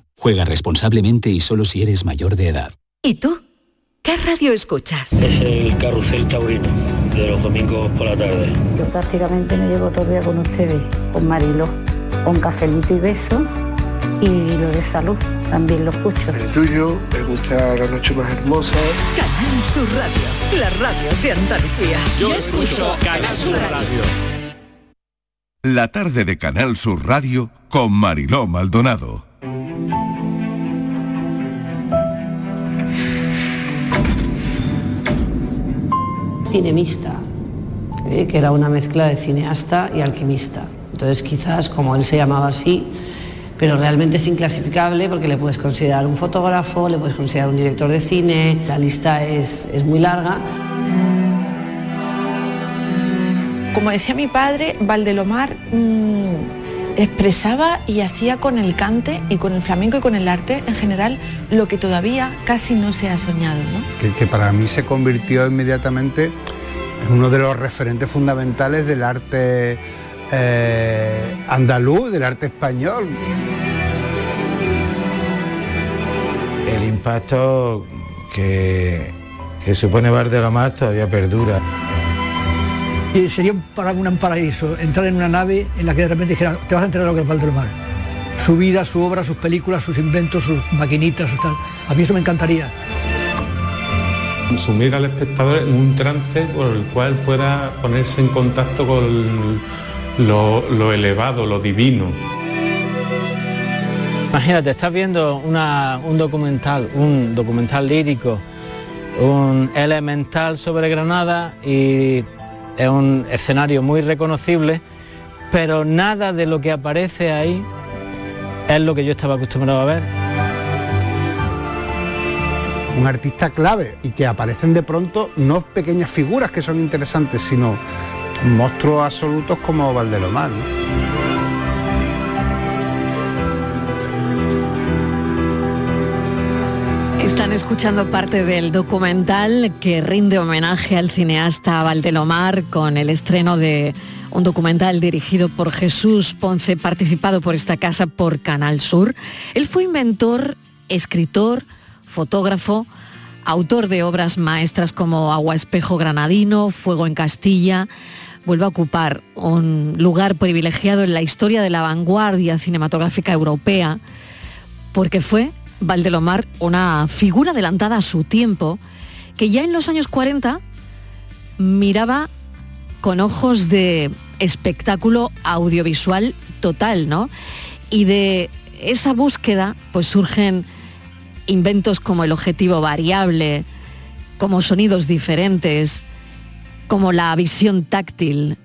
Juega responsablemente y solo si eres mayor de edad. ¿Y tú? ¿Qué radio escuchas? Es el Carrusel Taurino, de los domingos por la tarde. Yo prácticamente me llevo todo el día con ustedes, con Marilo, con cafelito y beso y lo de salud, también lo escucho. El tuyo, me gusta La Noche Más Hermosa. Canal Sur Radio, la radio de Andalucía. Yo, escucho Canal Sur radio. La tarde de Canal Sur Radio con Mariló Maldonado. Cinemista, ¿eh? que era una mezcla de cineasta y alquimista. Entonces quizás como él se llamaba así, pero realmente es inclasificable porque le puedes considerar un fotógrafo, le puedes considerar un director de cine, la lista es, muy larga. Como decía mi padre, Valdelomar mm, expresaba y hacía con el cante y con el flamenco y con el arte en general lo que todavía casi no se ha soñado. ¿no? Que, para mí se convirtió inmediatamente en uno de los referentes fundamentales del arte eh, andaluz, del arte español. El impacto que, que supone Valdelomar todavía perdura. Y sería para un paraíso entrar en una nave en la que de repente dijeran, te vas a enterar lo que es Valdemar. Su vida, su obra, sus películas, sus inventos, sus maquinitas, sus tal. A mí eso me encantaría. Sumir al espectador en un trance por el cual pueda ponerse en contacto con lo, elevado, lo divino. Imagínate, estás viendo un documental, un documental lírico, un elemental sobre Granada y es un escenario muy reconocible, pero nada de lo que aparece ahí es lo que yo estaba acostumbrado a ver. Un artista clave y que aparecen de pronto no pequeñas figuras que son interesantes, sino monstruos absolutos como Valdelomar. Están escuchando parte del documental que rinde homenaje al cineasta Valdelomar con el estreno de un documental dirigido por Jesús Ponce, participado por esta casa por Canal Sur. Él fue inventor, escritor, fotógrafo, autor de obras maestras como Agua Espejo Granadino, Fuego en Castilla. Vuelve a ocupar un lugar privilegiado en la historia de la vanguardia cinematográfica europea porque fue Valdelomar una figura adelantada a su tiempo, que ya en los años 40 miraba con ojos de espectáculo audiovisual total, ¿no? Y de esa búsqueda pues surgen inventos como el objetivo variable, como sonidos diferentes, como la visión táctil.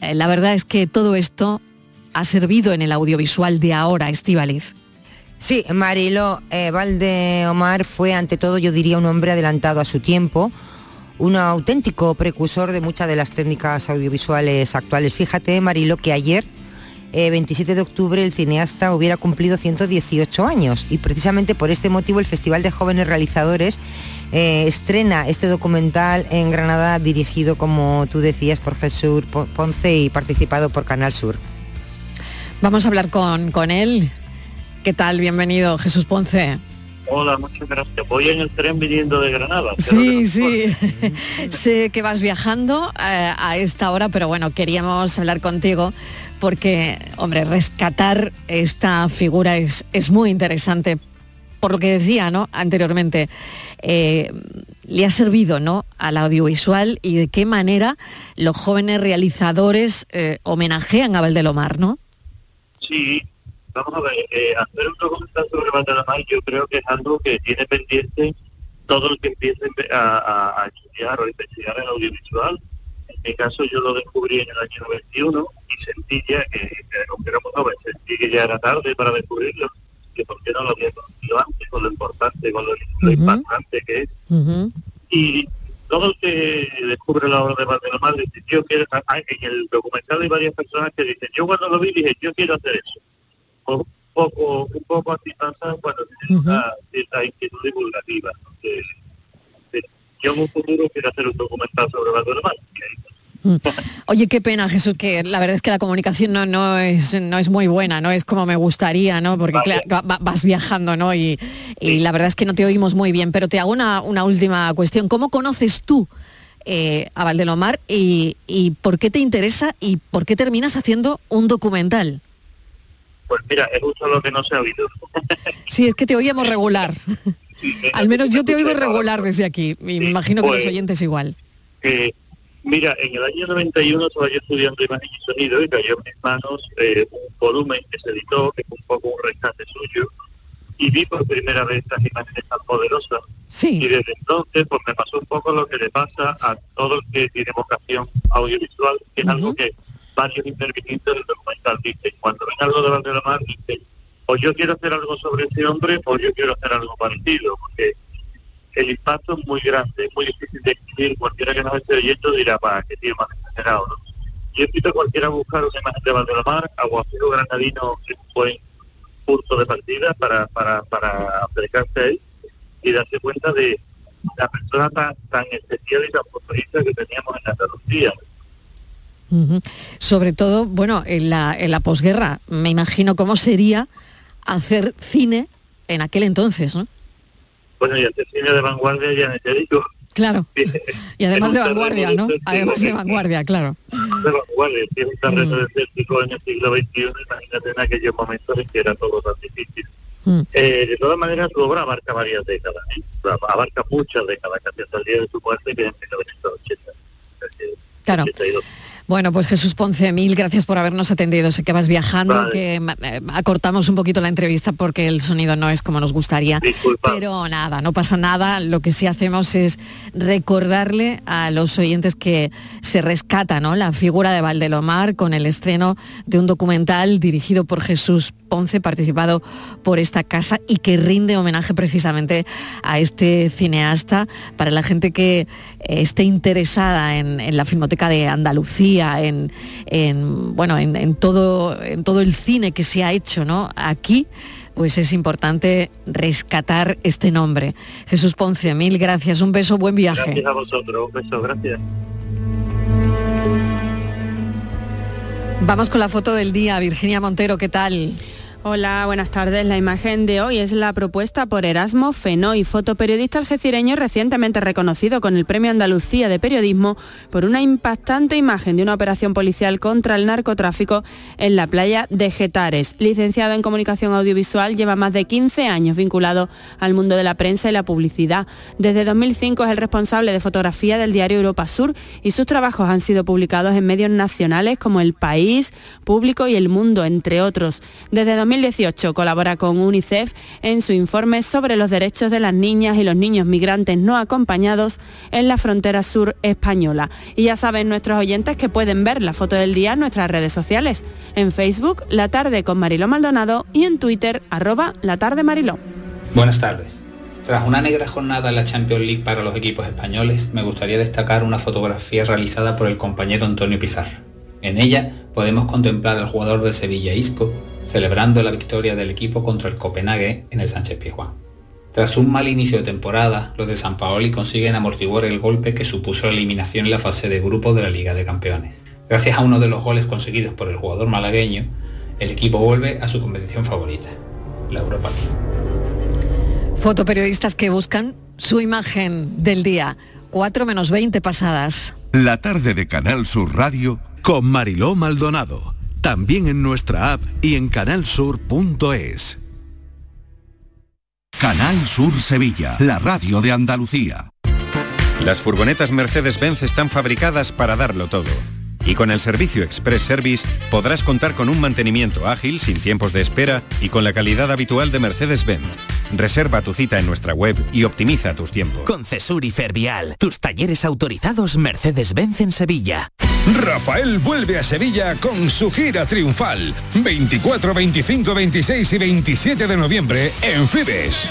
Eh, la verdad es que todo esto ha servido en el audiovisual de ahora, Estivaliz. Sí, Marilo eh, Valdeomar fue ante todo, yo diría, un hombre adelantado a su tiempo, un auténtico precursor de muchas de las técnicas audiovisuales actuales. Fíjate, Marilo, que ayer, 27 eh, de octubre, el cineasta hubiera cumplido 118 años y precisamente por este motivo el Festival de Jóvenes Realizadores eh, estrena este documental en Granada dirigido, como tú decías, por Jesús Ponce y participado por Canal Sur. Vamos a hablar con, con él. ¿Qué tal? Bienvenido, Jesús Ponce. Hola, muchas gracias. Voy en el tren viniendo de Granada. Sí, sí. sé que vas viajando eh, a esta hora, pero bueno, queríamos hablar contigo porque, hombre, rescatar esta figura es, es muy interesante. Por lo que decía ¿no? anteriormente, eh, le ha servido ¿no? al audiovisual y de qué manera los jóvenes realizadores eh, homenajean a Valdelomar, ¿no? Sí, Vamos a ver, eh, hacer un documental sobre Valdelamar yo creo que es algo que tiene pendiente todo el que empiece a, estudiar o investigar el audiovisual. En mi caso yo lo descubrí en el año 91 y sentí ya que, aunque éramos jóvenes, sentí que ya era tarde para descubrirlo, que por qué no lo había conocido antes, con lo importante, con lo, importante que es. Y todo el que descubre la obra de Valdelamar dice, yo quiero, en el documental hay varias personas que dicen, yo cuando lo vi dije, yo quiero hacer eso un poco, un poco así pasa cuando inquietud divulgativa. yo en un futuro quiero hacer un documental sobre la normal. Mm. Oye, qué pena, Jesús, que la verdad es que la comunicación no, no, es, no es muy buena, no es como me gustaría, ¿no? Porque vas viajando, ¿no? Y, la verdad es que no te oímos muy bien. Pero te hago una, una última cuestión. ¿Cómo conoces tú eh, a Valdelomar y, y por qué te interesa y por qué terminas haciendo un documental? Pues mira, es justo lo que no se ha oído. sí, es que te oíamos regular. Al menos yo te oigo regular desde aquí. Me imagino que los pues, oyentes igual. mira, en el año 91 estaba yo estudiando imagen y sonido y cayó en mis manos eh, un volumen que se editó, que fue un poco un rescate suyo, y vi por primera vez estas imágenes tan poderosas. Sí. Y desde entonces pues me pasó un poco lo que le pasa a todo el que tiene vocación audiovisual, que es algo que varios intervinientes del documental dicen, cuando ven algo de Valdelamar, dicen, o yo quiero hacer algo sobre ese hombre, o yo quiero hacer algo parecido, porque el impacto es muy grande, es muy difícil de escribir, cualquiera que nos esté oyendo dirá, para qué tío más exagerado, ¿no? yo invito a cualquiera a buscar una imagen de Valdelamar, Aguacero Granadino un buen punto de partida para, para, para acercarse a él y darse cuenta de la persona tan, tan especial y tan futbolista que teníamos en Andalucía. Ujú. Sobre todo, bueno, en la, en la posguerra, me imagino cómo sería hacer cine en aquel entonces, ¿no? Bueno, y hacer cine de vanguardia ya te digo. Claro. Y además de vanguardia, ¿no? Además de vanguardia, claro. De vanguardia, si es un terreno Mm. desértico en el siglo XXI, imagínate en aquellos momentos en que era todo tan difícil. Mm. Eh, de todas maneras, su obra abarca varias décadas, ¿eh? Abarca muchas décadas, casi hasta el día de su muerte, que es en 1980. O sea que- Claro. 82. Bueno, pues Jesús Ponce, mil gracias por habernos atendido. Sé que vas viajando, Vale. que ma- eh, acortamos un poquito la entrevista porque el sonido no es como nos gustaría. Pero nada, no pasa nada. Lo que sí hacemos es recordarle a los oyentes que se rescata ¿no? la figura de Valdelomar con el estreno de un documental dirigido por Jesús Ponce, participado por esta casa y que rinde homenaje precisamente a este cineasta para la gente que eh, esté interesada en, en la Filmoteca de Andalucía, en, en, bueno, en, en todo, en todo el cine que se ha hecho ¿no? aquí. Pues es importante rescatar este nombre. Jesús Ponce, mil gracias, un beso, buen viaje. Gracias a vosotros, un beso, gracias. Vamos con la foto del día, Virginia Montero, ¿qué tal? Hola, buenas tardes. La imagen de hoy es la propuesta por Erasmo Fenoy, fotoperiodista algecireño recientemente reconocido con el Premio Andalucía de Periodismo por una impactante imagen de una operación policial contra el narcotráfico en la playa de Getares. Licenciado en Comunicación Audiovisual, lleva más de 15 años vinculado al mundo de la prensa y la publicidad. Desde 2005 es el responsable de fotografía del diario Europa Sur y sus trabajos han sido publicados en medios nacionales como El País, Público y El Mundo, entre otros. Desde 2018 colabora con UNICEF en su informe sobre los derechos de las niñas y los niños migrantes no acompañados en la frontera sur española. Y ya saben nuestros oyentes que pueden ver la foto del día en nuestras redes sociales. En Facebook, La Tarde con Mariló Maldonado y en Twitter, arroba La Mariló. Buenas tardes. Tras una negra jornada en la Champions League para los equipos españoles, me gustaría destacar una fotografía realizada por el compañero Antonio Pizarro. En ella podemos contemplar al jugador de Sevilla Isco celebrando la victoria del equipo contra el Copenhague en el Sánchez Pizjuán. Tras un mal inicio de temporada, los de San Paoli consiguen amortiguar el golpe que supuso la eliminación en la fase de grupo de la Liga de Campeones. Gracias a uno de los goles conseguidos por el jugador malagueño, el equipo vuelve a su competición favorita, la Europa League. Fotoperiodistas que buscan su imagen del día. 4 menos 20 pasadas. La tarde de Canal Sur Radio con Mariló Maldonado. También en nuestra app y en canalsur.es. Canal Sur Sevilla, la radio de Andalucía. Las furgonetas Mercedes-Benz están fabricadas para darlo todo. Y con el servicio Express Service podrás contar con un mantenimiento ágil, sin tiempos de espera y con la calidad habitual de Mercedes-Benz. Reserva tu cita en nuestra web y optimiza tus tiempos. Con Cesur y Fervial, tus talleres autorizados Mercedes-Benz en Sevilla. Rafael vuelve a Sevilla con su gira triunfal. 24, 25, 26 y 27 de noviembre en Fibes.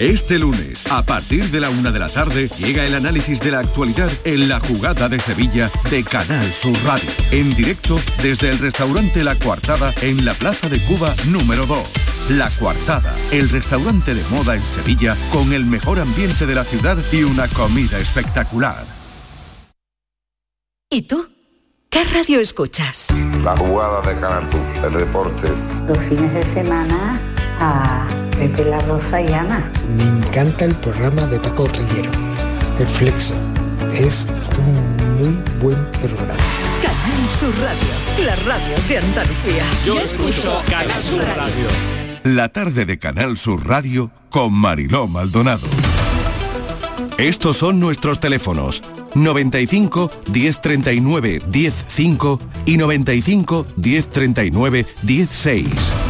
Este lunes, a partir de la una de la tarde, llega el análisis de la actualidad en la jugada de Sevilla de Canal Sur Radio. En directo desde el restaurante La Coartada en la Plaza de Cuba número 2. La Coartada, el restaurante de moda en Sevilla con el mejor ambiente de la ciudad y una comida espectacular. ¿Y tú? ¿Qué radio escuchas? La jugada de Canal Sur, el deporte. Los fines de semana a Pepe La Rosa y Ana. Me encanta el programa de Paco Rillero, El Flexo. Es un muy buen programa. Canal Sur Radio, la radio de Andalucía. Yo escucho Canal Sur Radio. La tarde de Canal Sur Radio con Mariló Maldonado. Estos son nuestros teléfonos 95 1039 105 y 95 1039 16.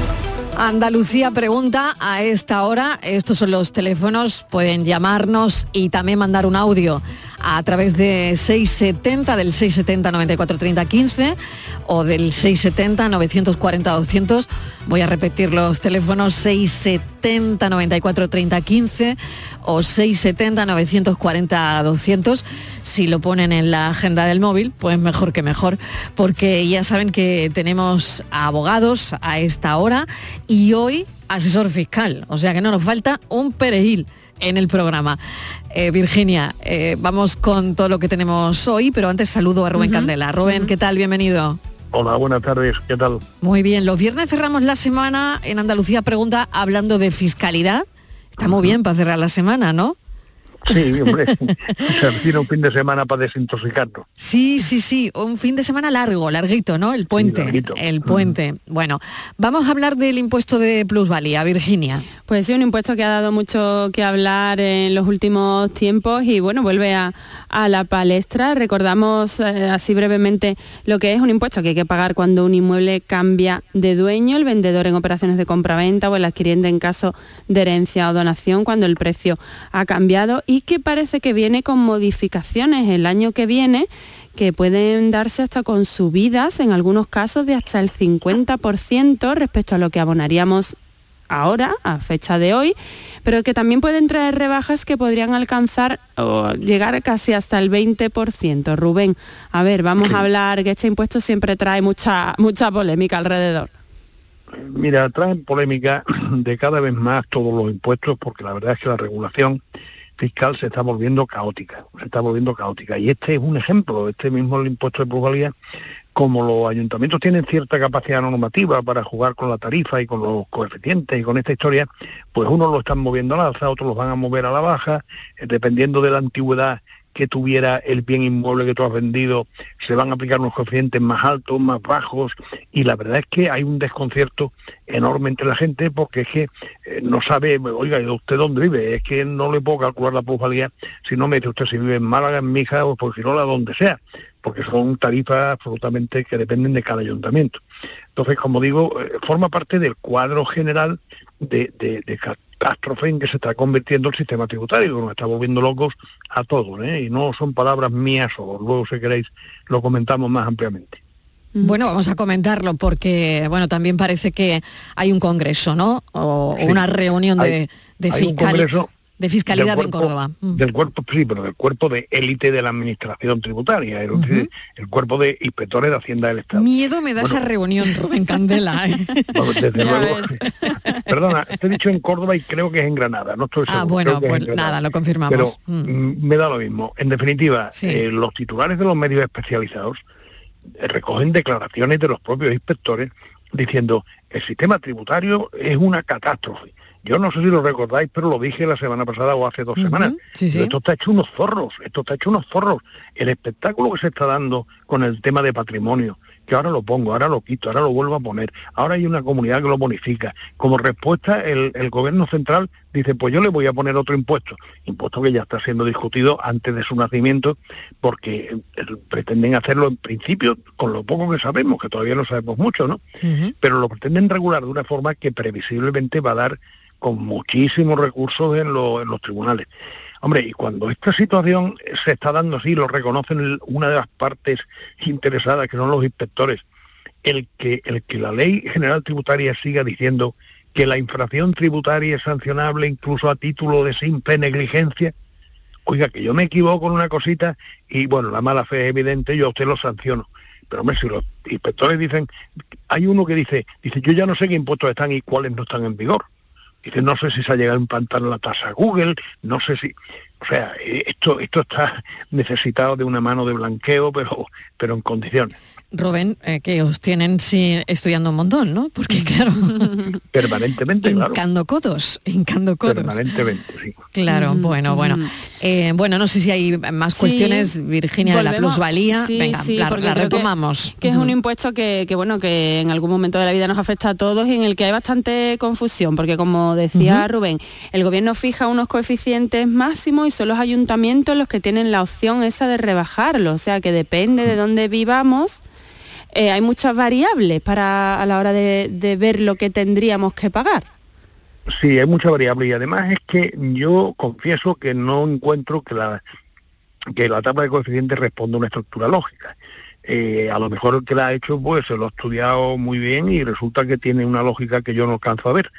Andalucía pregunta a esta hora, estos son los teléfonos, pueden llamarnos y también mandar un audio a través de 670 del 670 94 30 15 o del 670 940 200. Voy a repetir los teléfonos 670 94 30 15 o 670 940 200. Si lo ponen en la agenda del móvil, pues mejor que mejor, porque ya saben que tenemos abogados a esta hora y hoy asesor fiscal, o sea que no nos falta un perejil en el programa. Eh, Virginia, eh, vamos con todo lo que tenemos hoy, pero antes saludo a Rubén Candela. Rubén, ¿qué tal? Bienvenido. Hola, buenas tardes, ¿qué tal? Muy bien, los viernes cerramos la semana en Andalucía Pregunta hablando de fiscalidad. Está muy bien para cerrar la semana, ¿no? Sí, hombre, se un fin de semana para desintoxicarnos. Sí, sí, sí, un fin de semana largo, larguito, ¿no? El puente, el puente. Bueno, vamos a hablar del impuesto de plusvalía, Virginia. Pues sí, un impuesto que ha dado mucho que hablar en los últimos tiempos y bueno, vuelve a, a la palestra. Recordamos eh, así brevemente lo que es un impuesto que hay que pagar cuando un inmueble cambia de dueño, el vendedor en operaciones de compra-venta o el adquiriente en caso de herencia o donación cuando el precio ha cambiado y que parece que viene con modificaciones el año que viene que pueden darse hasta con subidas, en algunos casos de hasta el 50% respecto a lo que abonaríamos ahora, a fecha de hoy, pero que también pueden traer rebajas que podrían alcanzar o llegar casi hasta el 20%. Rubén, a ver, vamos a hablar que este impuesto siempre trae mucha, mucha polémica alrededor. Mira, traen polémica de cada vez más todos los impuestos porque la verdad es que la regulación fiscal se está volviendo caótica, se está volviendo caótica. Y este es un ejemplo, este mismo el impuesto de plusvalía, como los ayuntamientos tienen cierta capacidad normativa para jugar con la tarifa y con los coeficientes y con esta historia, pues unos lo están moviendo al alza, otros los van a mover a la baja, eh, dependiendo de la antigüedad que tuviera el bien inmueble que tú has vendido, se van a aplicar unos coeficientes más altos, más bajos, y la verdad es que hay un desconcierto enorme entre la gente porque es que eh, no sabe, oiga, ¿y ¿usted dónde vive? Es que no le puedo calcular la plusvalía si no me dice usted si vive en Málaga, en Mija o por Girola, donde sea, porque son tarifas absolutamente que dependen de cada ayuntamiento. Entonces, como digo, eh, forma parte del cuadro general de, de, de catástrofe en que se está convirtiendo el sistema tributario, que nos está volviendo locos a todos, ¿eh? y no son palabras mías o luego si queréis lo comentamos más ampliamente. Bueno, vamos a comentarlo porque, bueno, también parece que hay un congreso, ¿no? O Sí. una reunión de, Hay- de hay un fiscales- congreso de fiscalidad en Córdoba. Mm. Del cuerpo, sí, pero del cuerpo de élite de la administración tributaria, el, el cuerpo de inspectores de Hacienda del Estado. Miedo me da Bueno. esa reunión, Rubén Candela. ¿eh? Bueno, desde luego. Perdona, te he dicho en Córdoba y creo que es en Granada, no estoy seguro. Ah, bueno, pues nada, lo confirmamos. Pero Mm. mm, me da lo mismo. En definitiva, Sí. eh, los titulares de los medios especializados eh, recogen declaraciones de los propios inspectores diciendo el sistema tributario es una catástrofe. Yo no sé si lo recordáis, pero lo dije la semana pasada o hace dos semanas. sí, sí. Esto está hecho unos zorros, esto está hecho unos zorros. El espectáculo que se está dando con el tema de patrimonio, que ahora lo pongo, ahora lo quito, ahora lo vuelvo a poner, ahora hay una comunidad que lo bonifica. Como respuesta, el, el gobierno central dice, pues yo le voy a poner otro impuesto, impuesto que ya está siendo discutido antes de su nacimiento, porque eh, pretenden hacerlo en principio con lo poco que sabemos, que todavía no sabemos mucho, ¿no? pero lo pretenden regular de una forma que previsiblemente va a dar con muchísimos recursos en, lo- en los tribunales. Hombre, y cuando esta situación se está dando así, lo reconocen una de las partes interesadas, que son los inspectores, el que, el que la ley general tributaria siga diciendo que la infracción tributaria es sancionable incluso a título de simple negligencia, oiga, que yo me equivoco en una cosita y bueno, la mala fe es evidente, yo a usted lo sanciono. Pero hombre, si los inspectores dicen, hay uno que dice, dice, yo ya no sé qué impuestos están y cuáles no están en vigor. Dice, no sé si se ha llegado a implantar la tasa Google, no sé si... O sea, eh, esto, esto está necesitado de una mano de blanqueo, pero, pero en condiciones. Rubén, eh, que os tienen sí, estudiando un montón, ¿no? Porque claro, Permanentemente, claro. hincando codos, hincando codos. Permanentemente, sí. Claro, bueno, bueno. Eh, bueno, no sé si hay más Sí. cuestiones, Virginia, de la plusvalía. sí, Venga, sí, la, que- retomamos. Que es un impuesto que, que, bueno, que en algún momento de la vida nos afecta a todos y en el que hay bastante confusión, porque como decía. Rubén, el gobierno fija unos coeficientes máximos y son los ayuntamientos los que tienen la opción esa de rebajarlo, o sea que depende de dónde vivamos. Eh, hay muchas variables para a la hora de, ver lo que tendríamos que pagar. Sí, hay mucha variable y además es que yo confieso que no encuentro que la que la de coeficientes responda a una estructura lógica. Eh, a lo mejor el que la ha hecho pues se lo ha estudiado muy bien y resulta que tiene una lógica que yo no alcanzo a ver.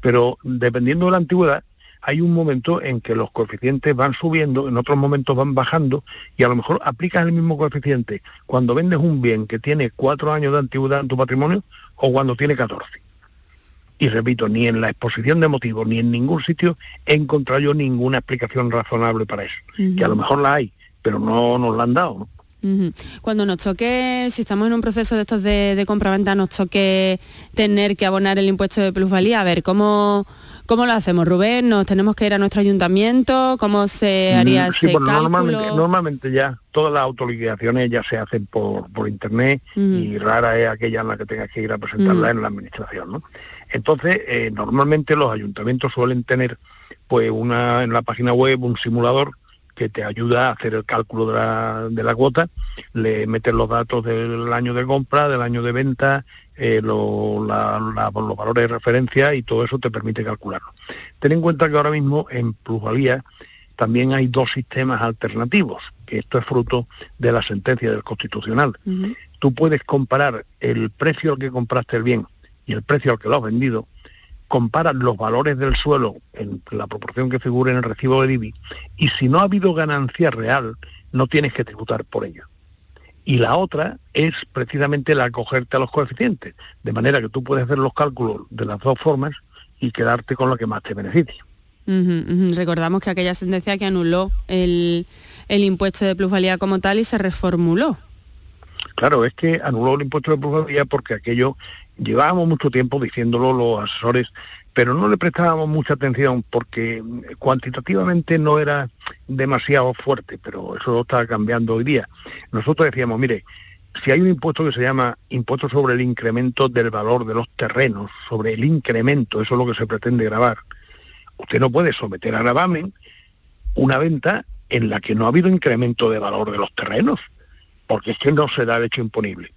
Pero dependiendo de la antigüedad, hay un momento en que los coeficientes van subiendo, en otros momentos van bajando y a lo mejor aplicas el mismo coeficiente cuando vendes un bien que tiene cuatro años de antigüedad en tu patrimonio o cuando tiene 14. Y repito, ni en la exposición de motivos ni en ningún sitio he encontrado yo ninguna explicación razonable para eso. Que a lo mejor la hay, pero no nos la han dado. Cuando nos toque, si estamos en un proceso de estos de, de compraventa, nos toque tener que abonar el impuesto de plusvalía, a ver, ¿cómo, cómo lo hacemos, Rubén? ¿Nos tenemos que ir a nuestro ayuntamiento? ¿Cómo se haría Mm, sí, ese bueno, cálculo? normalmente, normalmente ya todas las autoliquidaciones ya se hacen por, por internet y rara es aquella en la que tengas que ir a presentarla en la administración. ¿no? Entonces, eh, normalmente los ayuntamientos suelen tener pues una en la página web un simulador que te ayuda a hacer el cálculo de la, de la cuota, le metes los datos del año de compra, del año de venta, eh, lo- la- la- los valores de referencia y todo eso te permite calcularlo. Ten en cuenta que ahora mismo en plusvalía también hay dos sistemas alternativos, que esto es fruto de la sentencia del Constitucional. Tú puedes comparar el precio al que compraste el bien y el precio al que lo has vendido, comparas los valores del suelo en la proporción que figure en el recibo de DIVI y si no ha habido ganancia real, no tienes que tributar por ello. Y la otra es precisamente la acogerte a los coeficientes, de manera que tú puedes hacer los cálculos de las dos formas y quedarte con la que más te ujú. Recordamos que aquella sentencia que anuló el, el impuesto de plusvalía como tal y se reformuló. Claro, es que anuló el impuesto de plusvalía porque aquello llevábamos mucho tiempo diciéndolo los asesores, pero no le prestábamos mucha atención porque cuantitativamente no era demasiado fuerte, pero eso está cambiando hoy día. Nosotros decíamos, mire, si hay un impuesto que se llama impuesto sobre el incremento del valor de los terrenos, sobre el incremento, eso es lo que se pretende grabar, usted no puede someter a gravamen una venta en la que no ha habido incremento de valor de los terrenos, porque es que no se da el hecho imponible.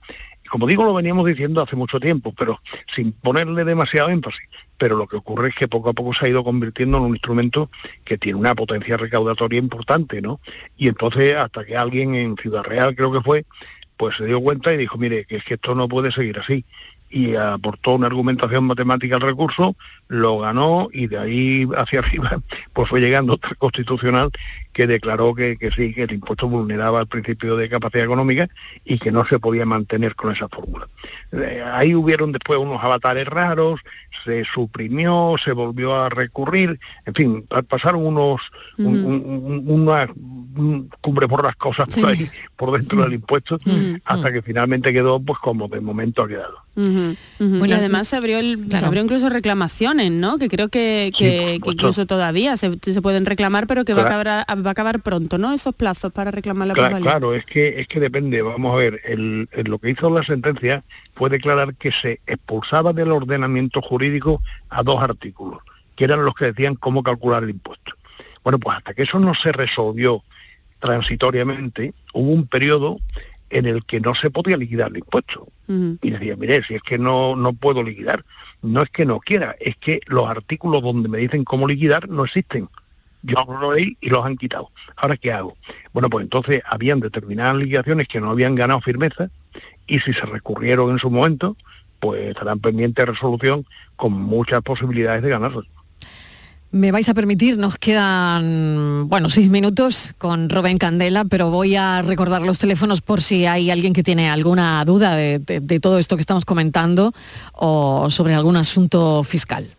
Como digo, lo veníamos diciendo hace mucho tiempo, pero sin ponerle demasiado énfasis. Pero lo que ocurre es que poco a poco se ha ido convirtiendo en un instrumento que tiene una potencia recaudatoria importante, ¿no? Y entonces, hasta que alguien en Ciudad Real, creo que fue, pues se dio cuenta y dijo, mire, que es que esto no puede seguir así. Y aportó una argumentación matemática al recurso, lo ganó y de ahí hacia arriba pues fue llegando otra constitucional que declaró que, que sí, que el impuesto vulneraba el principio de capacidad económica y que no se podía mantener con esa fórmula. Eh, ahí hubieron después unos avatares raros, se suprimió, se volvió a recurrir, en fin, pa- pasaron unos un, un- un- una un cumbre por las cosas por ahí, por dentro del impuesto, hasta que finalmente quedó pues como de momento ha quedado. Bueno, y además se abrió, el- se abrió incluso reclamaciones, ¿no? Que creo que, que- que incluso todavía se, se pueden reclamar, pero que va, a acabar, va a acabar pronto, ¿no? Esos plazos para reclamar la Claro, claro, es que es que depende. Vamos a ver, el, el- lo que hizo la sentencia fue declarar que se expulsaba del ordenamiento jurídico a dos artículos, que eran los que decían cómo calcular el impuesto. Bueno, pues hasta que eso no se resolvió transitoriamente, hubo un periodo en el que no se podía liquidar el impuesto. Y decía, mire, si es que no, no puedo liquidar, no es que no quiera, es que los artículos donde me dicen cómo liquidar no existen. Yo lo leí y los han quitado. ¿Ahora qué hago? Bueno, pues entonces habían determinadas liquidaciones que no habían ganado firmeza y si se recurrieron en su momento, pues estarán pendientes de resolución con muchas posibilidades de ganarlas. Me vais a permitir, nos quedan, bueno, seis minutos con Rubén Candela, pero voy a recordar los teléfonos por si hay alguien que tiene alguna duda de, de- todo esto que estamos comentando o sobre algún asunto fiscal.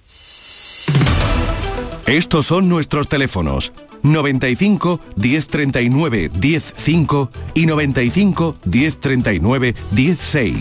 Estos son nuestros teléfonos. 95 1039 105 y 95 1039 16.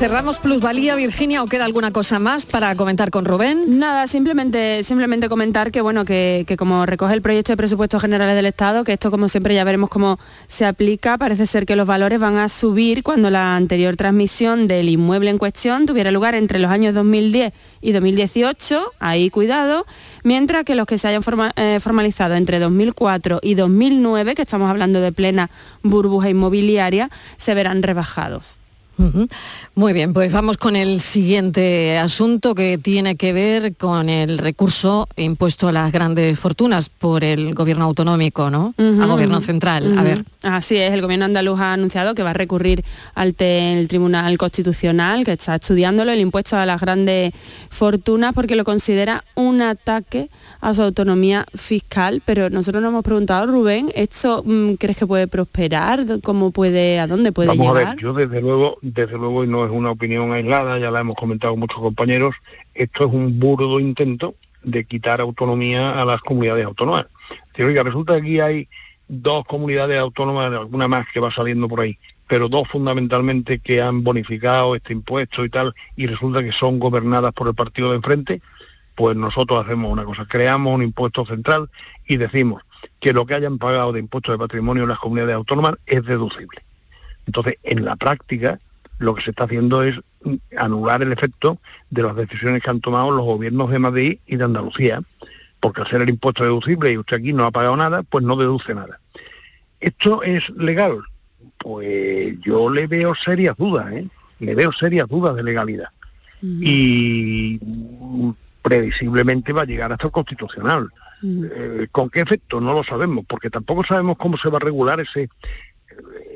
Cerramos plusvalía, Virginia, o queda alguna cosa más para comentar con Rubén. Nada, simplemente, simplemente comentar que bueno, que, como recoge el proyecto de presupuestos generales del Estado, que esto como siempre ya veremos cómo se aplica, parece ser que los valores van a subir cuando la anterior transmisión del inmueble en cuestión tuviera lugar entre los años 2010 y 2018, ahí cuidado, mientras que los que se hayan eh, formalizado entre 2004 y 2009, que estamos hablando de plena burbuja inmobiliaria, se verán rebajados. Muy bien, pues vamos con el siguiente asunto que tiene que ver con el recurso impuesto a las grandes fortunas por el gobierno autonómico, ¿no? Uh -huh. Al gobierno central. Uh -huh. A ver. Así es, el gobierno andaluz ha anunciado que va a recurrir ante el Tribunal Constitucional, que está estudiándolo, el impuesto a las grandes fortunas, porque lo considera un ataque a su autonomía fiscal. Pero nosotros nos hemos preguntado, Rubén, ¿esto mmm, crees que puede prosperar? ¿Cómo puede, a dónde puede Vamos llegar? a ver, yo desde luego desde luego, y no es una opinión aislada, ya la hemos comentado muchos compañeros, esto es un burdo intento de quitar autonomía a las comunidades autónomas. Pero, oiga, resulta que aquí hay dos comunidades autónomas, alguna más que va saliendo por ahí, pero dos fundamentalmente que han bonificado este impuesto y tal, y resulta que son gobernadas por el partido de enfrente, pues nosotros hacemos una cosa, creamos un impuesto central y decimos que lo que hayan pagado de impuestos de patrimonio en las comunidades autónomas es deducible. Entonces, en la práctica, lo que se está haciendo es anular el efecto de las decisiones que han tomado los gobiernos de Madrid y de Andalucía, porque al ser el impuesto deducible y usted aquí no ha pagado nada, pues no deduce nada. ¿Esto es legal? Pues yo le veo serias dudas, ¿eh? le veo serias dudas de legalidad. Y previsiblemente va a llegar hasta el constitucional. Eh, ¿Con qué efecto? No lo sabemos, porque tampoco sabemos cómo se va a regular ese eh,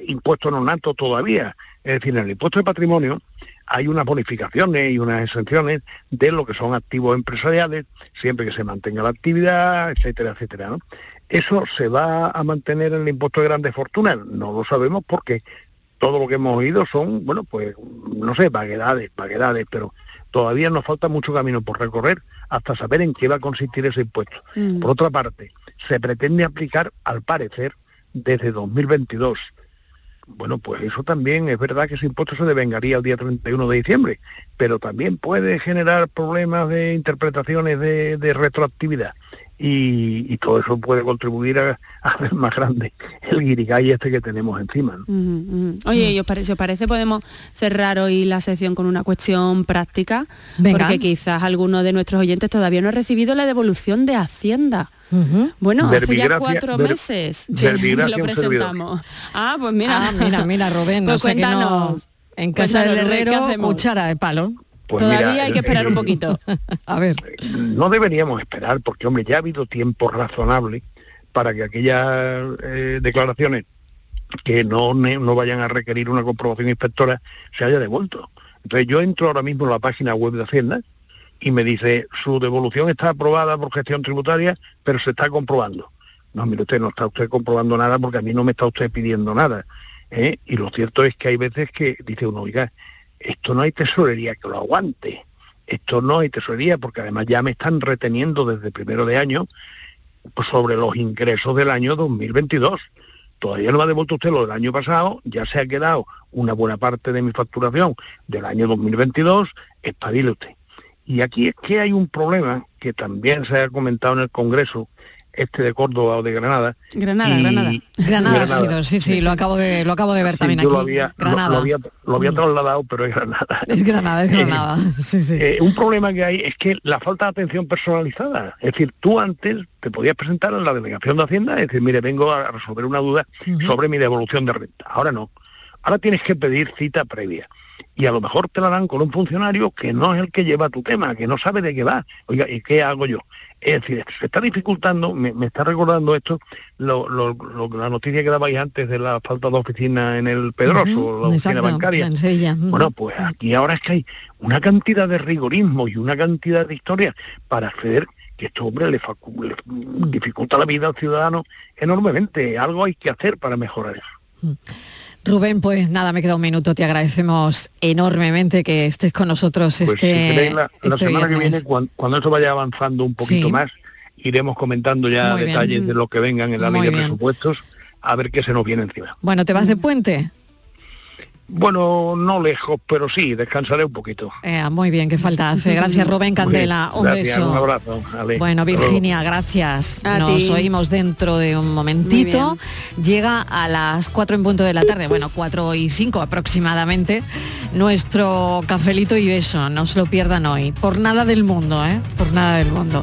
impuesto no nato todavía. Es decir, en el impuesto de patrimonio hay unas bonificaciones y unas exenciones de lo que son activos empresariales, siempre que se mantenga la actividad, etcétera, etcétera. ¿no? ¿Eso se va a mantener en el impuesto de grandes fortunas? No lo sabemos porque todo lo que hemos oído son, bueno, pues, no sé, vaguedades, vaguedades, pero todavía nos falta mucho camino por recorrer hasta saber en qué va a consistir ese impuesto. Mm. Por otra parte, se pretende aplicar, al parecer, desde 2022 bueno, pues eso también es verdad que ese impuesto se devengaría el día 31 de diciembre, pero también puede generar problemas de interpretaciones de, de retroactividad. Y, y, todo eso puede contribuir a, a hacer más grande el guirigay este que tenemos encima. ¿no? -huh. Oye, ¿y os parece, os parece podemos cerrar hoy la sección con una cuestión práctica? Venga. Porque quizás alguno de nuestros oyentes todavía no ha recibido la devolución de Hacienda. Uh -huh. Bueno, hace ya cuatro ver, meses que lo presentamos. Ah, pues mira. Ah, mira, mira, Rubén, pues no sé que no, en casa del herrero, cuchara de palo. Pues Todavía mira, hay que esperar un poquito. a ver. No deberíamos esperar, porque hombre, ya ha habido tiempo razonable para que aquellas eh, declaraciones que no, no vayan a requerir una comprobación inspectora se haya devuelto. Entonces yo entro ahora mismo en la página web de Hacienda y me dice, su devolución está aprobada por gestión tributaria, pero se está comprobando. No, mire usted, no está usted comprobando nada porque a mí no me está usted pidiendo nada. ¿eh? Y lo cierto es que hay veces que dice uno, oiga, esto no hay tesorería que lo aguante. Esto no hay tesorería porque además ya me están reteniendo desde primero de año sobre los ingresos del año 2022. Todavía no me ha devuelto usted lo del año pasado, ya se ha quedado una buena parte de mi facturación del año 2022, espabile usted. Y aquí es que hay un problema que también se ha comentado en el Congreso, este de Córdoba o de Granada. Granada, y... Granada. Granada. ha sido, sí, sí, lo acabo de, lo acabo de ver también yo aquí. Lo había, Granada. Lo, lo, había, lo había trasladado, pero es Granada. Es Granada, es Granada. Eh, sí, sí. Eh, un problema que hay es que la falta de atención personalizada. Es decir, tú antes te podías presentar en la delegación de Hacienda y decir, mire, vengo a resolver una duda uh -huh. sobre mi devolución de renta. Ahora no. Ahora tienes que pedir cita previa y a lo mejor te la dan con un funcionario que no es el que lleva tu tema, que no sabe de qué va. Oiga, ¿y qué hago yo? Es decir, se está dificultando, me, me está recordando esto, lo, lo, lo, la noticia que dabais antes de la falta de oficina en el Pedroso, uh -huh, la oficina exacto, bancaria. En Sevilla. Uh -huh. Bueno, pues aquí ahora es que hay una cantidad de rigorismo y una cantidad de historias para acceder que esto, hombre, le, le dificulta la vida al ciudadano enormemente. Algo hay que hacer para mejorar eso. Rubén, pues nada, me queda un minuto. Te agradecemos enormemente que estés con nosotros pues este, si queréis, la, la este semana viernes. que viene, cuando, cuando, esto vaya avanzando un poquito sí. más iremos comentando ya Muy bien. detalles de lo que vengan en la Muy ley de bien. presupuestos, a ver qué se nos viene encima. Bueno, ¿te vas de puente? Bueno, no lejos, pero sí, descansaré un poquito. Eh, muy bien, qué falta hace. Gracias Rubén Candela, un Gracias, beso. Un abrazo. Ale. Bueno. Virginia, gracias. A Nos ti. oímos dentro de un momentito. Llega a las 4 en punto de la tarde, bueno, 4 y 5 aproximadamente, nuestro cafelito y beso. No se lo pierdan hoy. Por nada del mundo, ¿eh? Por nada del mundo.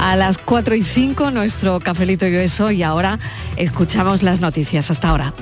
A las 4 y 5 nuestro cafelito y beso y ahora escuchamos las noticias. Hasta ahora.